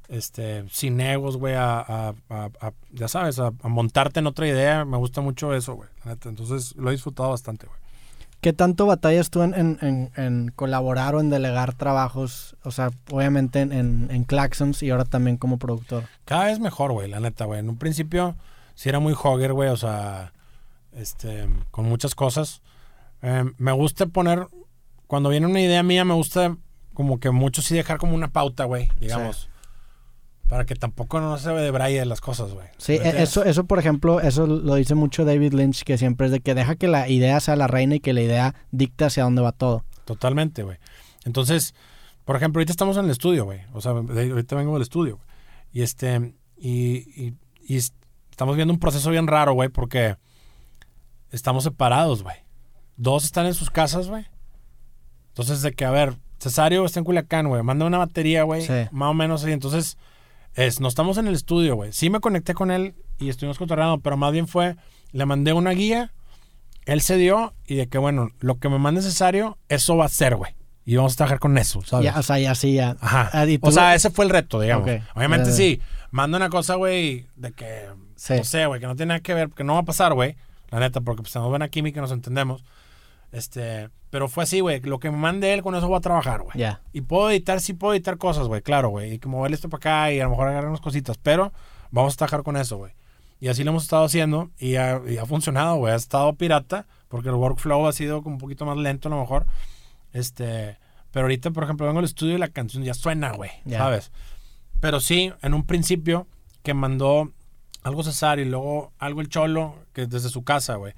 este sin egos güey a, a- a- ya sabes a, montarte en otra idea. Me gusta mucho eso güey entonces lo he disfrutado bastante güey ¿Qué tanto batallas tú en, en- en- en colaborar o en delegar trabajos? O sea, obviamente en, en, en Claxons y ahora también como productor. Cada vez mejor, güey, la neta, güey. En un principio sí era muy hogger, güey, o sea, este, con muchas cosas. Eh, me gusta poner, cuando viene una idea mía, me gusta como que mucho sí dejar como una pauta, güey, digamos. Para que tampoco no se de braille las cosas, güey. Sí, ¿Me e- eso, eso por ejemplo, eso lo dice mucho David Lynch, que siempre es de que deja que la idea sea la reina y que la idea dicte hacia dónde va todo. Totalmente, güey. Entonces, por ejemplo, ahorita estamos en el estudio, güey. O sea, ahorita vengo del estudio. güey. Y este, Y, y, y es- estamos viendo un proceso bien raro, güey, porque estamos separados, güey. Dos están en sus casas, güey. Entonces, de que, a ver, Cesario está en Culiacán, güey. Manda una batería, güey. Sí. Más o menos así. Entonces, es, no estamos en el estudio, güey. Sí me conecté con él y estuvimos cotorreando, pero más bien fue, le mandé una guía, él se dio y de que, bueno, lo que me mande Cesario, eso va a ser, güey. Y vamos a trabajar con eso, ¿sabes? Ya, o sea, ya sí, ya. Ajá. Ah, O sea, ese fue el reto, digamos. Ok. Obviamente Eh. sí. Manda una cosa, güey, de que... Sí. No sé, güey, que no tiene nada que ver, que no va a pasar, güey. La neta, porque pues tenemos buena química nos entendemos. Este... Pero fue así, güey. Lo que me mande él, con eso voy a trabajar, güey. Y puedo editar, sí puedo editar cosas, güey, claro, güey. Y que mover esto para acá y a lo mejor agarrar unas cositas. Pero vamos a trabajar con eso, güey. Y así lo hemos estado haciendo y ha, y ha funcionado, güey. Ha estado pirata porque el workflow ha sido como un poquito más lento a lo mejor. Este... Pero ahorita, por ejemplo, vengo al estudio y la canción ya suena, güey. Ya. ¿Sabes? Pero sí, en un principio que mandó algo César y luego algo el Cholo, que desde su casa, güey.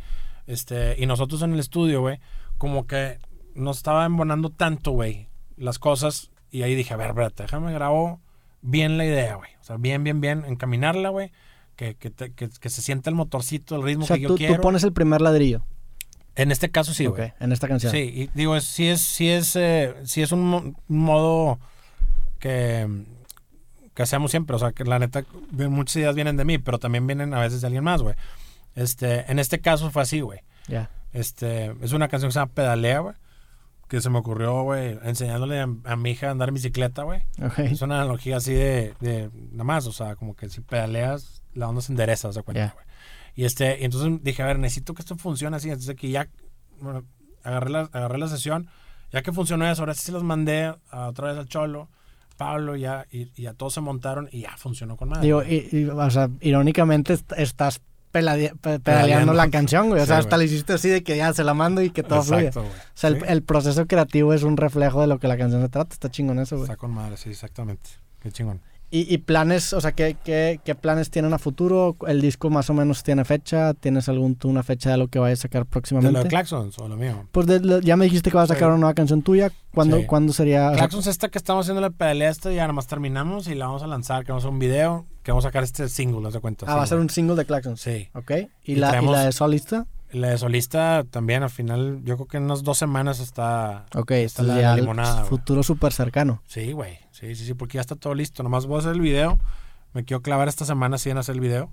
Este, y nosotros en el estudio, güey, como que nos estaba embonando tanto, güey, las cosas. Y ahí dije, a ver, espérate, déjame grabo bien la idea, güey. O sea, bien, bien, bien, encaminarla, güey. Que, que, te- que, que se sienta el motorcito, el ritmo O sea, que yo tú, quiero. tú pones el primer ladrillo. En este caso sí, Ok, güey. en esta canción. Sí, y digo, es, sí es, sí es, eh, sí es un, mo- un modo que, que hacemos siempre. O sea, que la neta, muchas ideas vienen de mí, pero también vienen a veces de alguien más, güey. Este, en este caso fue así, güey. Ya. Este, es una canción que se llama Pedalea, güey. Que se me ocurrió, güey, enseñándole a, a mi hija a andar en bicicleta, güey. Ok. Es una analogía así de, de nada más, o sea, como que si pedaleas, la onda se endereza, ¿se cuenta, Ya. güey? Y este, y entonces dije, a ver, necesito que esto funcione así. Entonces que ya bueno, agarré la, agarré la sesión, ya que funcionó eso, ahora sí se los mandé a, otra vez al Cholo, Pablo, ya, y, ya todos se montaron y ya funcionó con madre. Digo, y, y, o sea, irónicamente est- estás pedaleando la canción, güey. O Sí, sea, hasta le hiciste así de que ya se la mando y que todo fluye. Exacto, güey. O sea, el, el proceso creativo es un reflejo de lo que la canción se trata. Está chingón eso, güey. Está con madre, sí, exactamente. Qué chingón. Y, y planes, o sea, ¿qué, qué, qué planes tienen a futuro? ¿El disco más o menos tiene fecha? ¿Tienes algún tú una fecha de lo que vayas a sacar ¿De próximamente? lo de Claxons o lo mío? Pues de- ya me dijiste que vas a sacar Sí. una nueva canción tuya. ¿Cuándo, Sí. ¿cuándo sería? o sea, Claxons esta que estamos haciendo la pedalea esta, ya nada más terminamos y la vamos a lanzar, que vamos a hacer un video, que vamos a sacar este single, haz de cuenta. ah, va a ser un single de Claxons. Sí. Ok. ¿Y, Y la, traemos- ¿Y la de solista? La de solista también, al final, yo creo que en unas dos semanas está... Ok, Está la la limonada, futuro súper cercano. Sí, güey. Sí, sí, sí, porque ya está todo listo. Nomás voy a hacer el video. Me quiero clavar esta semana sí en hacer el video.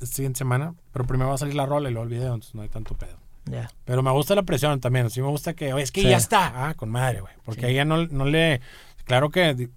Esta siguiente semana. Pero primero va a salir la rola y luego el video, entonces no hay tanto pedo. Ya. Pero me gusta la presión también. Sí me gusta que, oye, es que Sí. ya está. Ah, con madre, güey. Porque Sí. ahí ya no, no le... Claro que,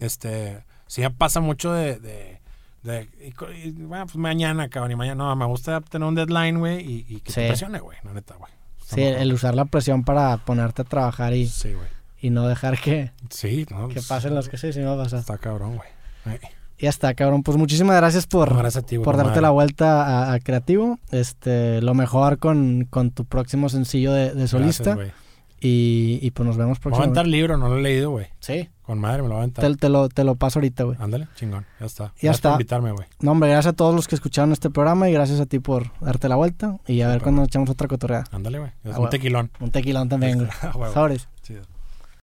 este, sí ya pasa mucho de... de de, y, y, bueno, pues mañana, cabrón, y mañana. No, me gusta tener un deadline, güey, y, y que Sí. te presione, güey, la neta, güey. Sí, el usar la presión para ponerte a trabajar y, Sí, y no dejar que, Sí, no. que pues, pasen los que sí, sí me va a pasar. Está cabrón, güey. Ay, Ya está, cabrón. Pues muchísimas gracias por, no, gracias ti, por darte madre. la vuelta a, a Creativo. Este, lo mejor con, con tu próximo sencillo de, de solista. Gracias, y, y pues nos vemos Me voy a próximamente. libro, no lo he leído, güey. Sí, Con madre me lo voy a aventar. te, te lo, te lo paso ahorita, güey. Ándale, chingón. Ya está. Ya Gracias está. por invitarme, güey. No, hombre, gracias a todos los que escucharon este programa y gracias a ti por darte la vuelta. Y a ver güey. echamos otra cotorreada. Ándale, güey. Ah, un tequilón. Un tequilón también, güey. <laughs> Ah, huevo. Sobres. Chido.